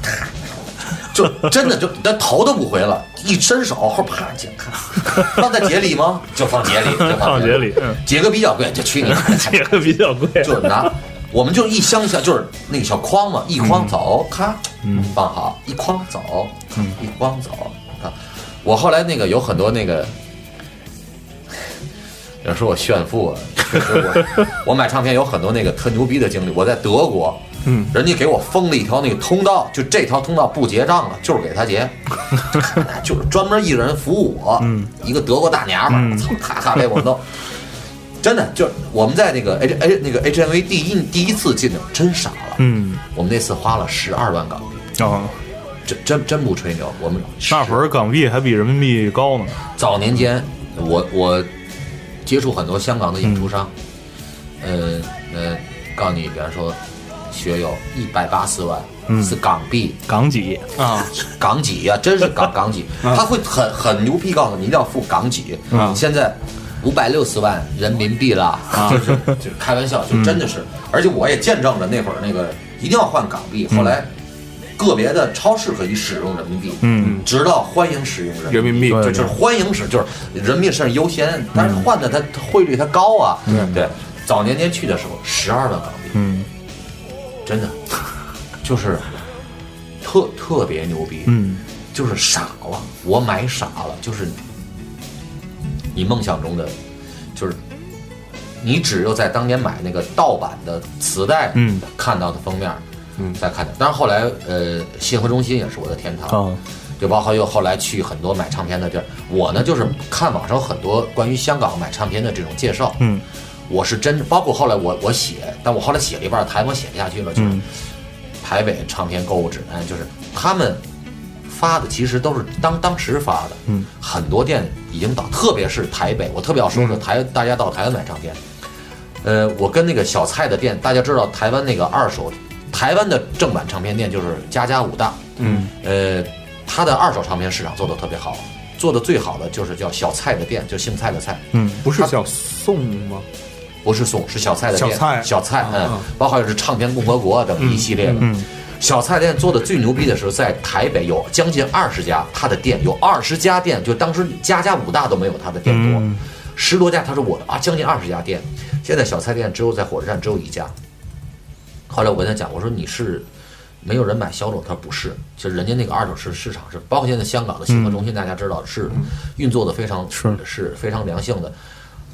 就真的就连头都不回了，一伸手后啪解看，放在节里吗？就放节里，就节放节里嗯节个比较贵，就去你妈的！这个比较贵，就是拿，我们就一箱箱，就是那个小筐嘛，一筐走，咔嗯放好，一筐走，嗯一筐走啊。我后来那个有很多那个，有人说我炫富啊，确实我我买唱片有很多那个特牛逼的经历。我在德国，嗯，人家给我封了一条那个通道，就这条通道不结账了，就是给他结，就是专门一个人服务我，嗯，一个德国大娘们我，操，咔咔给我弄。真的，就是我们在那个 H H 那个 HMV 第一第一次进的，真傻了。嗯我们那次花了十二万港币，啊，真真真不吹牛。我们那会儿港币还比人民币高呢。早年间，我我接触很多香港的演出商，呃呃，告诉你，比方说学友一百八十万、是港币，港几？啊，港几呀、真是港港几，他会很很牛逼，告诉你一定要付港几。啊。现在五百六十万人民币了，就是就是开玩笑，就真的是，而且我也见证了那会儿那个一定要换港币，后来。个别的超市可以使用人民币，嗯，直到欢迎使用人民币。就是欢迎使，就是人民币是优先，但是换的它它汇率它高啊，对，早年间去的时候十二万港币，嗯真的。就是特特别牛逼，嗯。就是傻了，我买傻了，就是你梦想中的，就是你只有在当年买那个盗版的磁带，嗯，看到的封面，嗯，再看的。但是后来，呃，信合中心也是我的天堂，啊就包括又后来去很多买唱片的地儿。我呢，就是看网上很多关于香港买唱片的这种介绍，嗯我是真，包括后来我我写，但我后来写了一半，台我写不下去了，就是嗯。台北唱片购物指南，就是他们发的其实都是当当时发的，嗯，很多店已经倒，特别是台北，我特别要说说台，大家到台湾买唱片，呃，我跟那个小蔡的店，大家知道台湾那个二手，台湾的正版唱片店就是家家五大，嗯，呃，他的二手唱片市场做的特别好，做的最好的就是叫小蔡的店，就姓蔡的蔡，嗯。不是叫宋吗？不是宋，是小蔡的店。小蔡小蔡，嗯啊，包括是唱片共和国等一系列的。嗯小蔡店做的最牛逼的时候，在台北有将近二十家，他的店有二十家店，就当时家家五大都没有他的店多，嗯十多家。他说我的啊，将近二十家店，现在小菜店只有在火车站只有一家。后来我跟他讲，我说你是没有人买销售，他说不是，其实人家那个二手市市场是，包括现在香港的信和中心，大家知道是运作的非常是是非常良性的。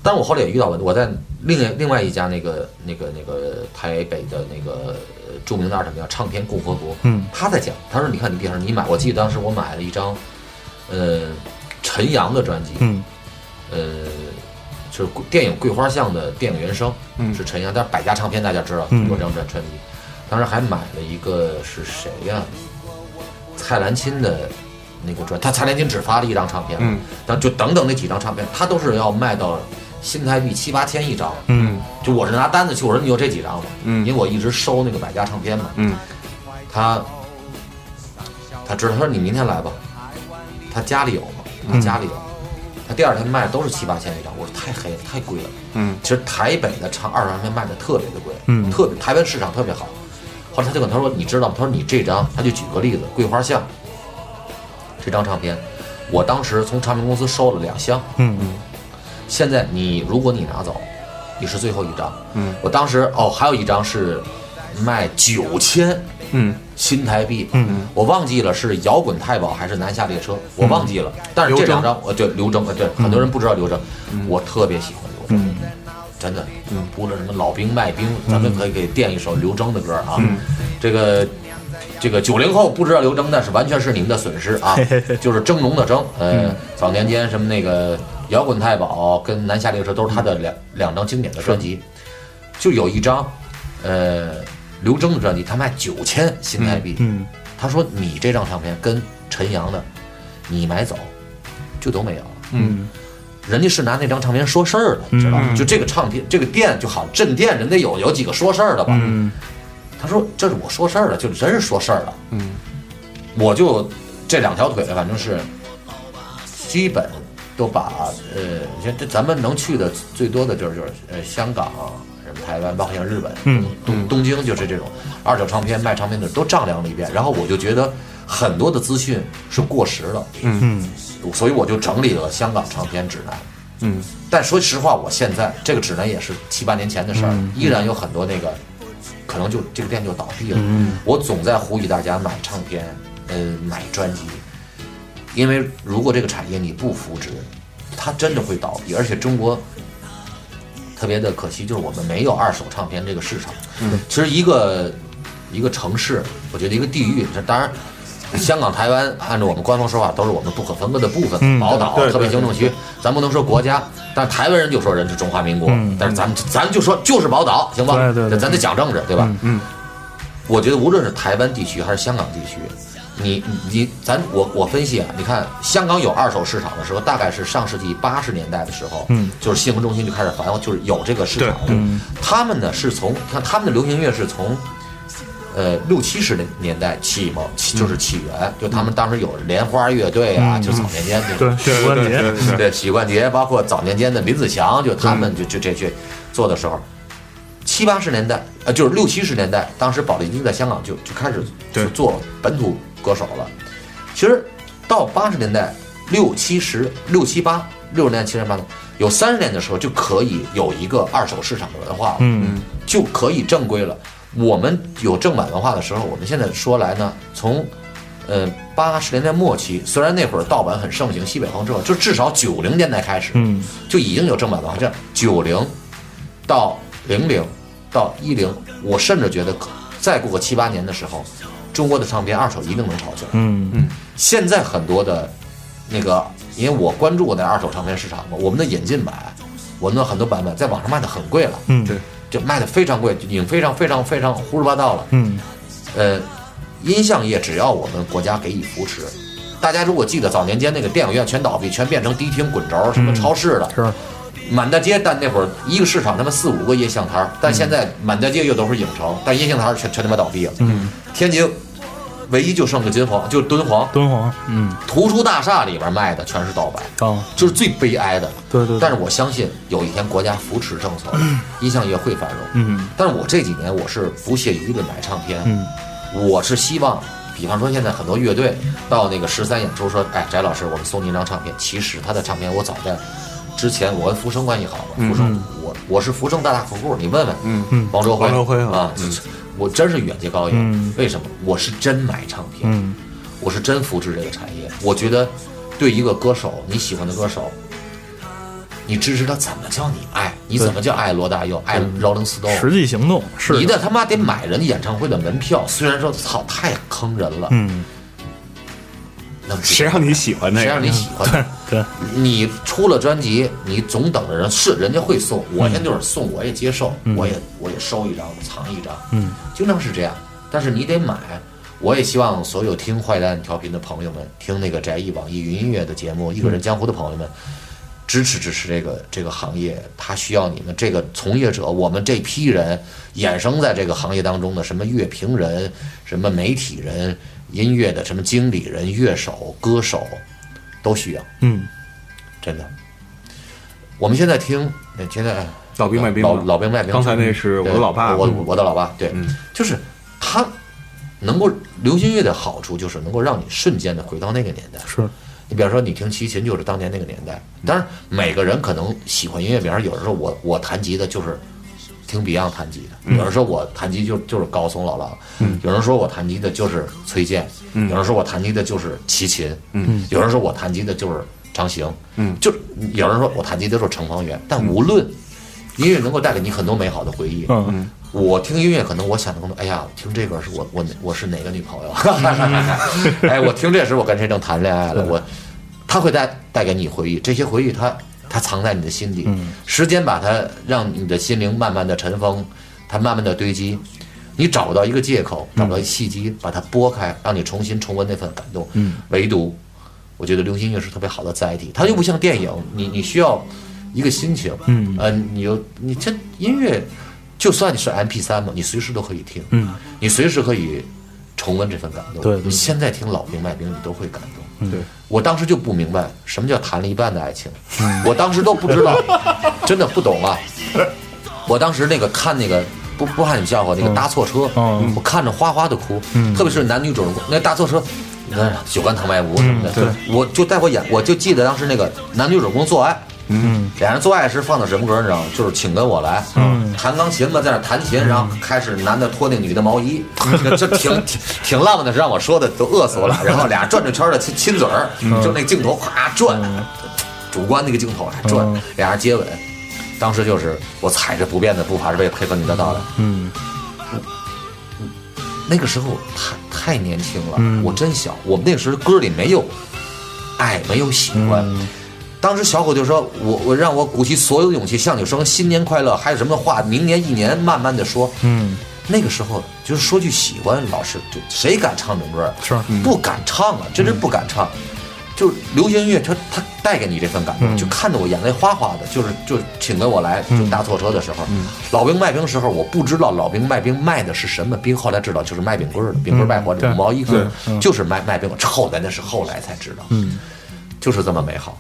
但是我后来也遇到问题，我在另外另外一家那个那个那个台北的那个呃著名的二手店唱片共和国，嗯，他在讲，他说你看你比方说你买，我记得当时我买了一张，呃，陈阳的专辑，嗯呃，就是电影《桂花巷》的电影原声，嗯是陈阳，但是百家唱片大家知道，嗯有这张专专辑，当时还买了一个是谁呀、蔡澜钦的那个专，他蔡澜钦只发了一张唱片，嗯，但就等等那几张唱片，他都是要卖到新台币七八千一张，嗯。就我是拿单子去，我说你有这几张吗？嗯。因为我一直收那个百家唱片嘛，嗯，他他知道，他说你明天来吧，他家里有吗？他嗯家里有，他第二天卖都是七八千一张，我说太黑了，太贵了。嗯，其实台北的唱二手唱片卖的特别的贵，嗯。特别台湾市场特别好。后来他就跟他说，你知道吗？他说你这张，他就举个例子，桂花巷这张唱片，我当时从唱片公司收了两箱，嗯现在你如果你拿走，你是最后一张。嗯，我当时哦，还有一张是卖九千嗯。新台币，嗯，我忘记了是摇滚太保还是南下列车，我忘记了。但是这两张，呃，对刘铮，呃，对，很多人不知道刘铮，我特别喜欢刘铮，嗯。真的，除了什么老兵卖兵，咱们可以给垫一首刘铮的歌啊。嗯。这个这个九零后不知道刘铮，那是完全是你们的损失啊，就是蒸笼的蒸。嗯。呃，早年间什么那个摇滚太保跟南下列车都是他的两两张经典的专辑，就有一张，呃，刘铮的专辑，他卖九千新台币。嗯他说你这张唱片跟陈阳的，你买走就都没有了。嗯人家是拿那张唱片说事儿的，你知道吗？就这个唱片，这个店就好镇店，人得有有几个说事儿的吧？嗯他说这是我说事儿的，就真是说事儿的。嗯，我就这两条腿，反正是基本都把呃，你看这咱们能去的最多的就是就是呃香港、什么台湾，包括像日本、嗯东东京，就是这种二手唱片卖唱片的都丈量了一遍。然后我就觉得很多的资讯是过时了，嗯所以我就整理了香港唱片指南。嗯但说实话，我现在这个指南也是七八年前的事儿，嗯依然有很多那个可能就这个店就倒闭了。我总在呼吁大家买唱片，呃，买专辑，因为如果这个产业你不扶植，它真的会倒闭。而且中国特别的可惜，就是我们没有二手唱片这个市场。嗯，其实一个一个城市，我觉得一个地域，这当然。香港、台湾，按照我们官方说法，都是我们不可分割的部分。嗯宝岛、特别行政区，咱不能说国家，但是台湾人就说人是中华民国，嗯但是咱们咱就说就是宝岛，行吧？对对对咱得讲政治，对吧？嗯，我觉得无论是台湾地区还是香港地区，你你咱我我分析啊，你看香港有二手市场的时候，大概是上世纪八十年代的时候，嗯，就是新闻中心就开始繁荣，就是有这个市场。对嗯他们呢是从你看他们的流行音乐是从。呃，六七十年年代起嘛，起就是起源，就他们当时有莲花乐队啊，嗯就早年间就对，许冠杰，对对对许冠杰，包括早年间的林子祥，就他们就就这去做的时候，七八十年代，呃，就是六七十年代，当时宝丽金在香港就就开始做本土歌手了。其实到八十年代，六七十六七八六十年代七十年代有三十年的时候，就可以有一个二手市场的文化了。嗯就可以正规了。我们有正版文化的时候，我们现在说来呢，从呃八十年代末期，虽然那会儿盗版很盛行，西北风之后，就至少九零年代开始，嗯就已经有正版文化。这九零到零零到一零，我甚至觉得可再过个七八年的时候，中国的唱片二手一定能炒起来。嗯嗯现在很多的那个，因为我关注过那二手唱片市场嘛，我们的引进版，我们的很多版本在网上卖的很贵了。嗯，对就卖的非常贵，已经非常非常非常胡说八道了。嗯呃，音像业只要我们国家给予扶持，大家如果记得早年间那个电影院全倒闭，全变成迪厅、滚轴、什么超市了，是，满大街。但那会儿一个市场他妈四五个音像摊儿，但现在满大街又都是影城，但音像摊儿全全他妈倒闭了。嗯，天津唯一就剩个金黄，就是敦煌。敦煌，嗯。图书大厦里边卖的全是盗版，啊，就是最悲哀的。对对，但是我相信有一天国家扶持政策，音像业会繁荣。嗯。但是我这几年我是不屑于的买唱片，嗯。我是希望，比方说现在很多乐队到那个十三演出说，哎，翟老师，我们送你一张唱片。其实他的唱片我早在之前，我跟福生关系好嘛，福生我我是福生大大客户，你问问，嗯。嗯王周辉，王周辉啊。啊，嗯我真是远接高嗯迎。为什么？我是真买唱片，嗯我是真扶持这个产业。我觉得，对一个歌手，你喜欢的歌手，你支持他，怎么叫你爱？你怎么叫爱罗大佑，爱 Rolling Stone？实际行动是你的他妈得买人家演唱会的门票，虽然说操太坑人了，嗯谁让你喜欢那个？谁让你喜欢？对，你出了专辑，你总等着人是人家会送，我现在就是送，我也接受，我也我也收一张，藏一张，嗯，经常是这样。但是你得买，我也希望所有听坏蛋调频的朋友们，听那个宅艺网易云音乐的节目《一个人江湖》的朋友们。支持支持这个这个行业，他需要你们这个从业者，我们这批人衍生在这个行业当中的什么乐评人、什么媒体人、音乐的什么经理人、乐手、歌手，都需要。嗯真的。我们现在听，呃现在老兵卖兵老老兵卖兵。刚才那是我的老爸我嗯我的老爸，对，嗯就是他能够流行乐的好处就是能够让你瞬间的回到那个年代。是你比方说，你听齐秦就是当年那个年代。当然，每个人可能喜欢音乐，比方说，有人说我我弹吉的就是听 Beyond 弹吉的，有人说我弹吉就就是高松老狼，有人说我弹吉的就是崔健，有人说我弹吉的就是齐秦，嗯。有人说我弹吉的就是张行，嗯。就有人说我弹吉的就是程方圆。但无论音乐能够带给你很多美好的回忆，嗯。我听音乐，可能我想的更多。哎呀，听这歌是我我我是哪个女朋友？哎，我听这时我跟谁正谈恋爱了？我，他会带带给你回忆，这些回忆它它藏在你的心底，时间把它让你的心灵慢慢的尘封，它慢慢的堆积，你找到一个借口，找到一个契机，把它拨开，让你重新重温那份感动。嗯，唯独我觉得流行音乐是特别好的载体，它又不像电影，你你需要一个心情，嗯。呃，你有你这音乐，就算你是 M P 三嘛，你随时都可以听，嗯。你随时可以重温这份感动。对对。你现在听老兵卖兵，你都会感动。嗯。对，我当时就不明白什么叫谈了一半的爱情，我当时都不知道，真的不懂啊。我当时那个看那个不不怕你们笑话，那个搭错车，嗯。我看着哗哗的哭，嗯。特别是男女主人公那搭错车，你看酒干倘卖无什么的，我就在我眼，我就记得当时那个男女主人公做爱，嗯。俩人做爱时放的什么歌你知道吗？就是请跟我来，嗯。弹钢琴吧，在那弹琴，然后开始男的脱那女的毛衣，这挺挺挺浪漫的，让我说的都饿死我了。然后俩人转着圈的亲亲嘴儿，就那镜头啪转，主观那个镜头还转，俩人接吻。当时就是我踩着不变的步伐，是为了配合你的到来。嗯。那个时候太太年轻了，我真小，我们那时候歌里没有爱，没有喜欢。当时小狗就说：“我我让我鼓起所有勇气向你说新年快乐，还有什么话，明年一年慢慢的说。”嗯，那个时候就是说句喜欢，老师就谁敢唱这种歌？是嗯不敢唱啊，真是不敢唱。就流行音乐，它它带给你这份感动，嗯就看得我眼泪哗哗的。就是就请跟我来，就搭错车的时候，老兵卖兵时候，我不知道老兵卖兵卖的是什么兵，后来知道就是卖冰棍儿的，冰棍儿卖火这五毛一对个，就是卖卖冰棍儿。后来那是后来才知道，嗯就是这么美好。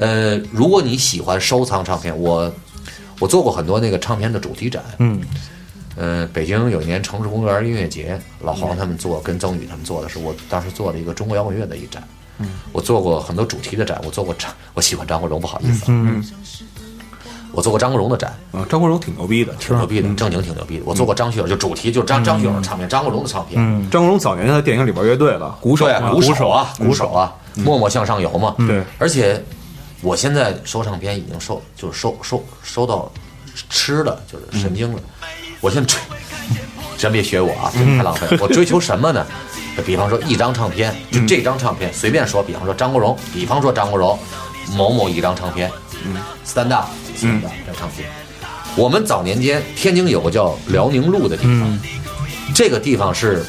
呃，如果你喜欢收藏唱片，我我做过很多那个唱片的主题展，嗯。呃，北京有一年城市公园音乐节，老黄他们做，跟曾宇他们做的是，我当时做了一个中国摇滚乐的一展。嗯。我做过很多主题的展，我做过张，我喜欢张国荣，不好意思，嗯我做过张国荣的展，啊，张国荣挺牛逼的，挺牛逼的，正经挺牛逼的。我做过张学友，就主题就是张张学友的唱片，张国荣的唱片，嗯。张国荣早年在电影里边乐队了，鼓手鼓手啊，鼓鼓手啊，默默向上游嘛。对，而且我现在收唱片已经收，就是收收收到吃的，就是神经了。我现在追，真别学我啊，真太浪费了。我追求什么呢？比方说一张唱片，就这张唱片，随便说，比方说张国荣，比方说张国荣某某一张唱片，嗯，stand up stand up 这唱片。我们早年间天津有个叫辽宁路的地方，这个地方是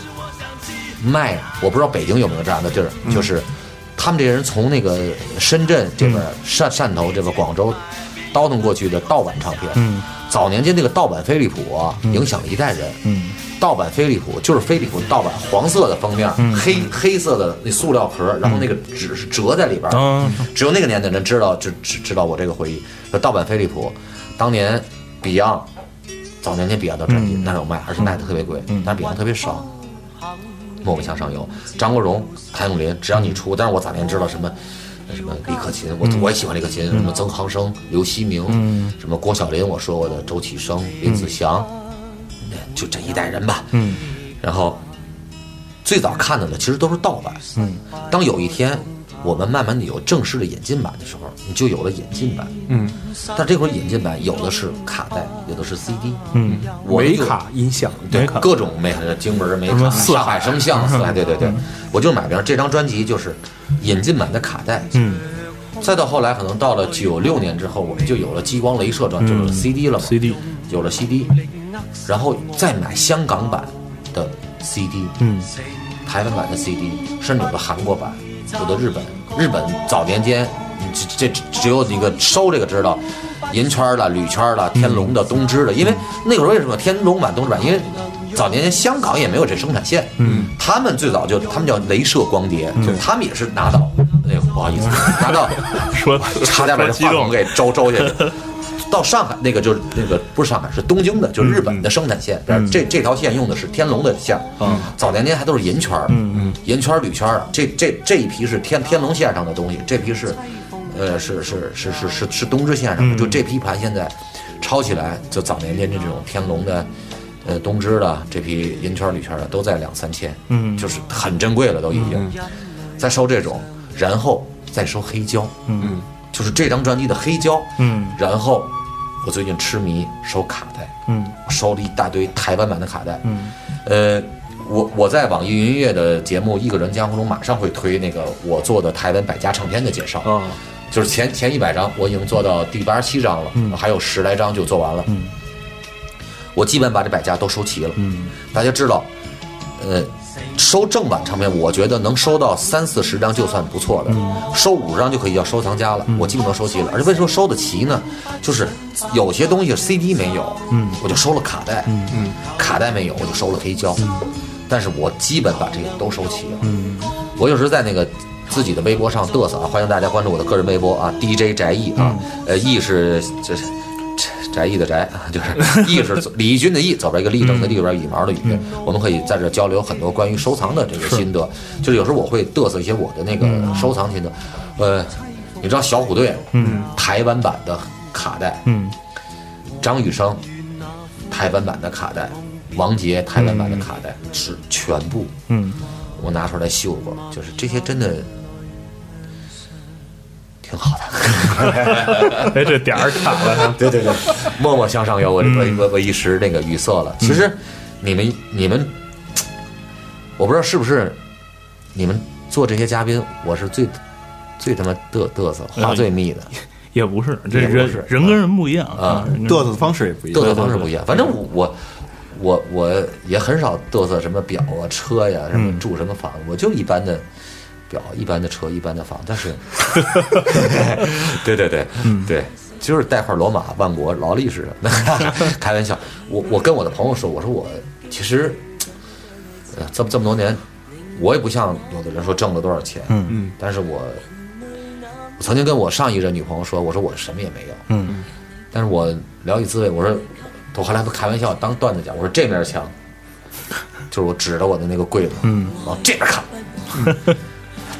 卖，我不知道北京有没有这样的地儿，就是他们这些人从那个深圳这边、汕汕头这个、广州倒腾过去的盗版唱片。嗯早年间那个盗版飞利浦啊，影响了一代人。嗯盗版飞利浦就是飞利浦盗版，黄色的封面，黑黑色的那塑料壳，然后那个纸是折在里边。嗯只有那个年代人知道，知知知道我这个回忆。说盗版飞利浦，当年 Beyond 早年间 Beyond 的专辑那有卖，而且卖的特别贵，但是 Beyond 特别少。默默向上游，张国荣、谭咏麟，只要你出，但是我早年知道什么。什么李克勤，我我也喜欢李克勤，什么曾航生、刘锡明，什么郭晓林，我说过的周启生、林子祥，就这一代人吧。嗯然后最早看的呢其实都是盗版。嗯，当有一天我们慢慢的有正式的引进版的时候，你就有了引进版。嗯，但这会儿引进版有的是卡带，有的是 CD。嗯。维我卡音响，对各种美京文美四上海声像、四海，对对对，我就买，这张专辑就是引进版的卡带。嗯。再到后来，可能到了九六年之后，我们就有了激光镭射专，就有了 CD 了嘛。CD 有了 CD，然后再买香港版的 CD，嗯。台湾版的 CD，甚至有的韩国版，有的日本。日本早年间，这这只有那个收这个知道，银圈的、铝圈的、天龙的、东芝的，因为那个时候为什么天龙版、东芝版？因为早年间香港也没有这生产线，嗯，他们最早就他们叫镭射光碟，就他们也是拿到，那个不好意思，拿到说差点把这话筒给周周下去。到上海那个就是那个不是上海是东京的，就是日本的生产线。比如这这条线用的是天龙的线，早年间还都是银圈儿，银圈儿铝圈儿。这这这一批是天天龙线上的东西，这批是，呃是是是是是是东芝线上的。就这批盘现在抄起来，就早年间的这种天龙的。呃，东芝的这批银圈、铝圈的都在两三千，嗯就是很珍贵了，都已经。再收这种，然后再收黑胶，嗯就是这张专辑的黑胶，嗯然后我最近痴迷收卡带，嗯收了一大堆台湾版的卡带。嗯呃，我我在网易云音乐的节目《一个人江湖》中马上会推那个我做的台湾百家唱片的介绍，啊，就是前前一百张我已经做到第八十七张了，嗯还有十来张就做完了。嗯我基本把这百家都收齐了。嗯大家知道，呃，收正版唱片，我觉得能收到三四十张就算不错的，收五十张就可以叫收藏家了。我基本都收齐了，而且为什么收得齐呢？就是有些东西 CD 没有，嗯。我就收了卡带，嗯。卡带没有，我就收了黑胶，但是我基本把这些都收齐了。嗯。我有时在那个自己的微博上嘚瑟啊，欢迎大家关注我的个人微博啊，DJ 翟毅啊，呃，毅是这是翟毅的翟啊，就是毅是李义军的毅，左边一个立正的立，右边羽毛的羽，我们可以在这交流很多关于收藏的这个心得，就是有时候我会嘚瑟一些我的那个收藏心得，呃。你知道小虎队，嗯，台湾版的卡带，嗯，张雨生台湾版的卡带，王杰台湾版的卡带，是全部，嗯，我拿出来秀过，就是这些真的挺好的。哎，这点儿卡了，对对对，默默向上游，我我我我一时那个语塞了。其实你们你们，我不知道是不是你们做这些嘉宾，我是最最他妈嘚嘚瑟，话最密的，也不是，这人人跟人不一样啊嘚瑟的方式也不一样。嘚瑟方式不一样。反正我我我也很少嘚瑟什么表啊、车呀，什么住什么房，我就一般的。表一般的车，一般的房，但是，对对对，对，就是带块罗马、万国、劳力士的，开玩笑。我我跟我的朋友说，我说我其实，呃，这么这么多年，我也不像有的人说挣了多少钱，嗯嗯，但是我我曾经跟我上一任女朋友说，我说我什么也没有，嗯。但是我聊以自慰，我说我后来不开玩笑当段子讲，我说这面墙就是我指着我的那个柜子，嗯，往这边看，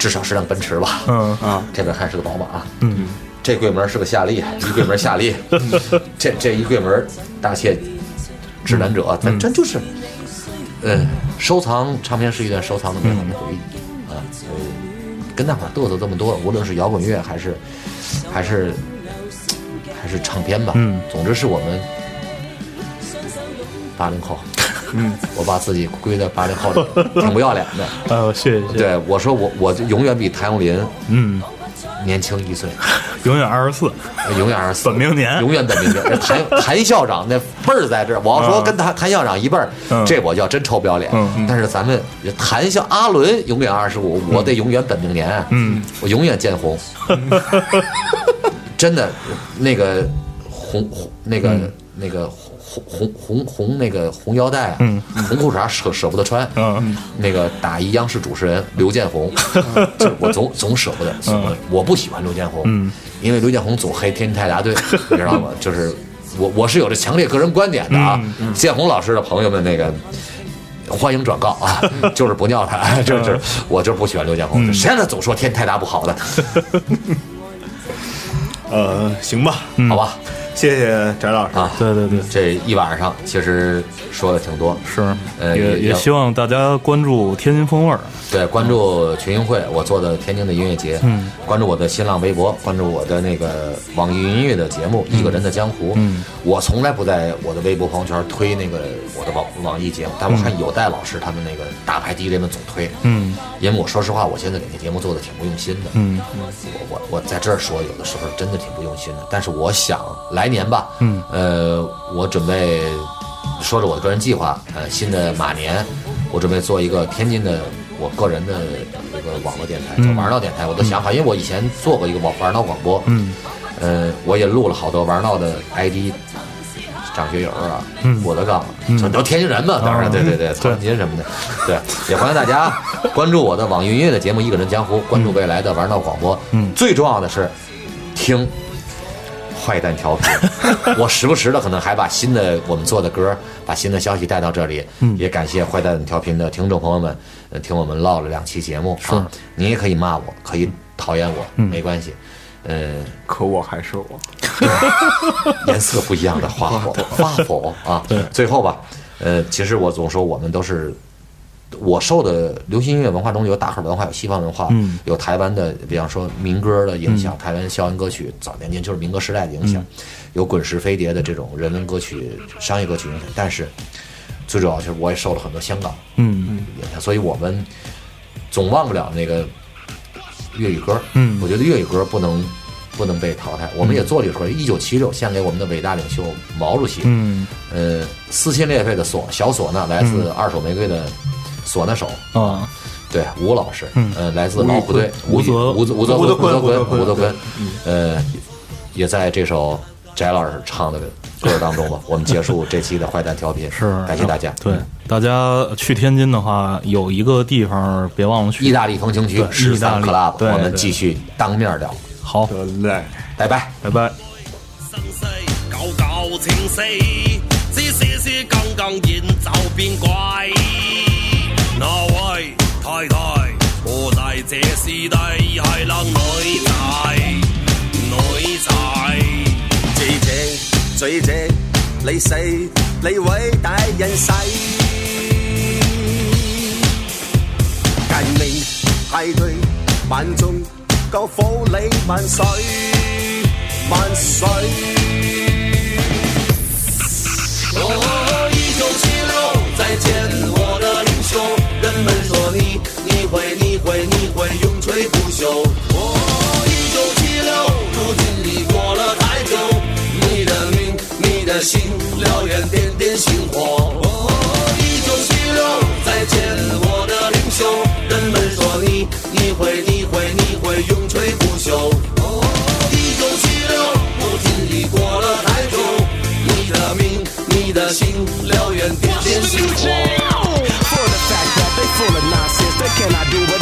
至少是辆奔驰吧，嗯。啊，这边还是个宝马，嗯。这柜门是个夏利，一柜门夏利，这这一柜门大切指南者，咱真就是，嗯，收藏唱片是一段收藏的美好的回忆啊，呃，跟大伙儿嘚瑟这么多，无论是摇滚乐还是还是还是唱片吧，嗯。总之是我们八零后，嗯，我把自己归在八零后里，挺不要脸的。哎呦，谢谢谢谢，对我说我我就永远比谭咏麟嗯，年轻一岁，永远二十四，永远二十四，本命年。永远本命年。这 谭谭校长那辈儿在这儿，我要说跟谭谭校长一辈儿，嗯。这我叫真臭不要脸。但是咱们谭校阿伦永远二十五，我得永远本命年，嗯，我永远见红。真的，那个红红那个、那个红红红红那个红腰带啊，嗯。红裤衩舍舍不得穿，嗯。那个打一央视主持人刘建宏，就是我总总舍不得，我我不喜欢刘建宏，嗯。因为刘建宏总黑天津泰达队，你知道吗？就是我我是有着强烈个人观点的啊，建宏老师的朋友们那个。欢迎转告啊！就是不尿他，就是我就是不喜欢刘建宏，谁让他总说天泰达不好的，呃，行吧，好吧？谢谢翟老师。啊，对对对，这一晚上其实说的挺多，是，呃也也希望大家关注天津风味儿，对，关注群英会，我做的天津的音乐节，嗯，关注我的新浪微博，关注我的那个网易云音乐的节目《一个人的江湖》，嗯，我从来不在我的微博朋友圈推那个我的网网易节目，但我看有戴老师他们那个大牌 DJ 们总推，嗯。因为我说实话，我现在给那节目做的挺不用心的，嗯。我我我在这儿说，有的时候真的挺不用心的。但是我想来年吧，嗯，呃，我准备说着我的个人计划，呃，新的马年，我准备做一个天津的我个人的一个网络电台，叫嗯玩闹电台。我的想法，因为我以前做过一个玩玩闹广播，嗯，呃，我也录了好多玩闹的 ID。张学友啊，嗯。郭德纲，这都天津人嘛，当然，对对对，曹云金什么的，对，也欢迎大家 关注我的网易云音乐的节目《一个人江湖》，关注未来的玩闹广播。嗯。最重要的是听坏蛋调频，我时不时的可能还把新的我们做的歌，把新的消息带到这里。嗯也感谢坏蛋调频的听众朋友们，呃，听我们唠了两期节目啊，你也可以骂我，可以讨厌我，嗯没关系。呃，可我还是我，颜色不一样的花火，花火啊！最后吧，呃，其实我总说我们都是。我受的流行音乐文化中有大号文化，有西方文化，嗯有台湾的，比方说民歌的影响，台湾校园歌曲早年间就是民歌时代的影响，有滚石飞碟的这种人文歌曲、商业歌曲影响。但是最主要就是我也受了很多香港嗯影响，所以我们总忘不了那个粤语歌。嗯我觉得粤语歌不能不能被淘汰。我们也做了一首歌，一九七六献给我们的伟大领袖毛主席。嗯呃，撕心裂肺的唢小唢呐，来自二手玫瑰的唢呐手。啊，对，吴老师，嗯呃，来自老虎队，吴泽吴泽吴泽吴泽吴泽坤坤，吴泽坤坤，呃，也在这首翟老师唱的歌当中吧，我们结束这期的坏蛋调频，是感谢大家。对，大家去天津的话，有一个地方别忘了去意大利风情区对十三意大利 club，我们继续当面聊，好，得嘞。拜拜。拜拜。罪者，你死，你伟大人死。革命派对，万众高呼你万岁，万岁！我依旧记录再见我的领袖，人们说你，你会，你会，你会永垂不朽。心燎原点点星火。哦一九七六再见我的领袖人们说你你会你会你会永垂不朽。哦一九七六不经意过了太久你的名你的心燎原点点星火。Fuck that they full of nonsense they cannot do what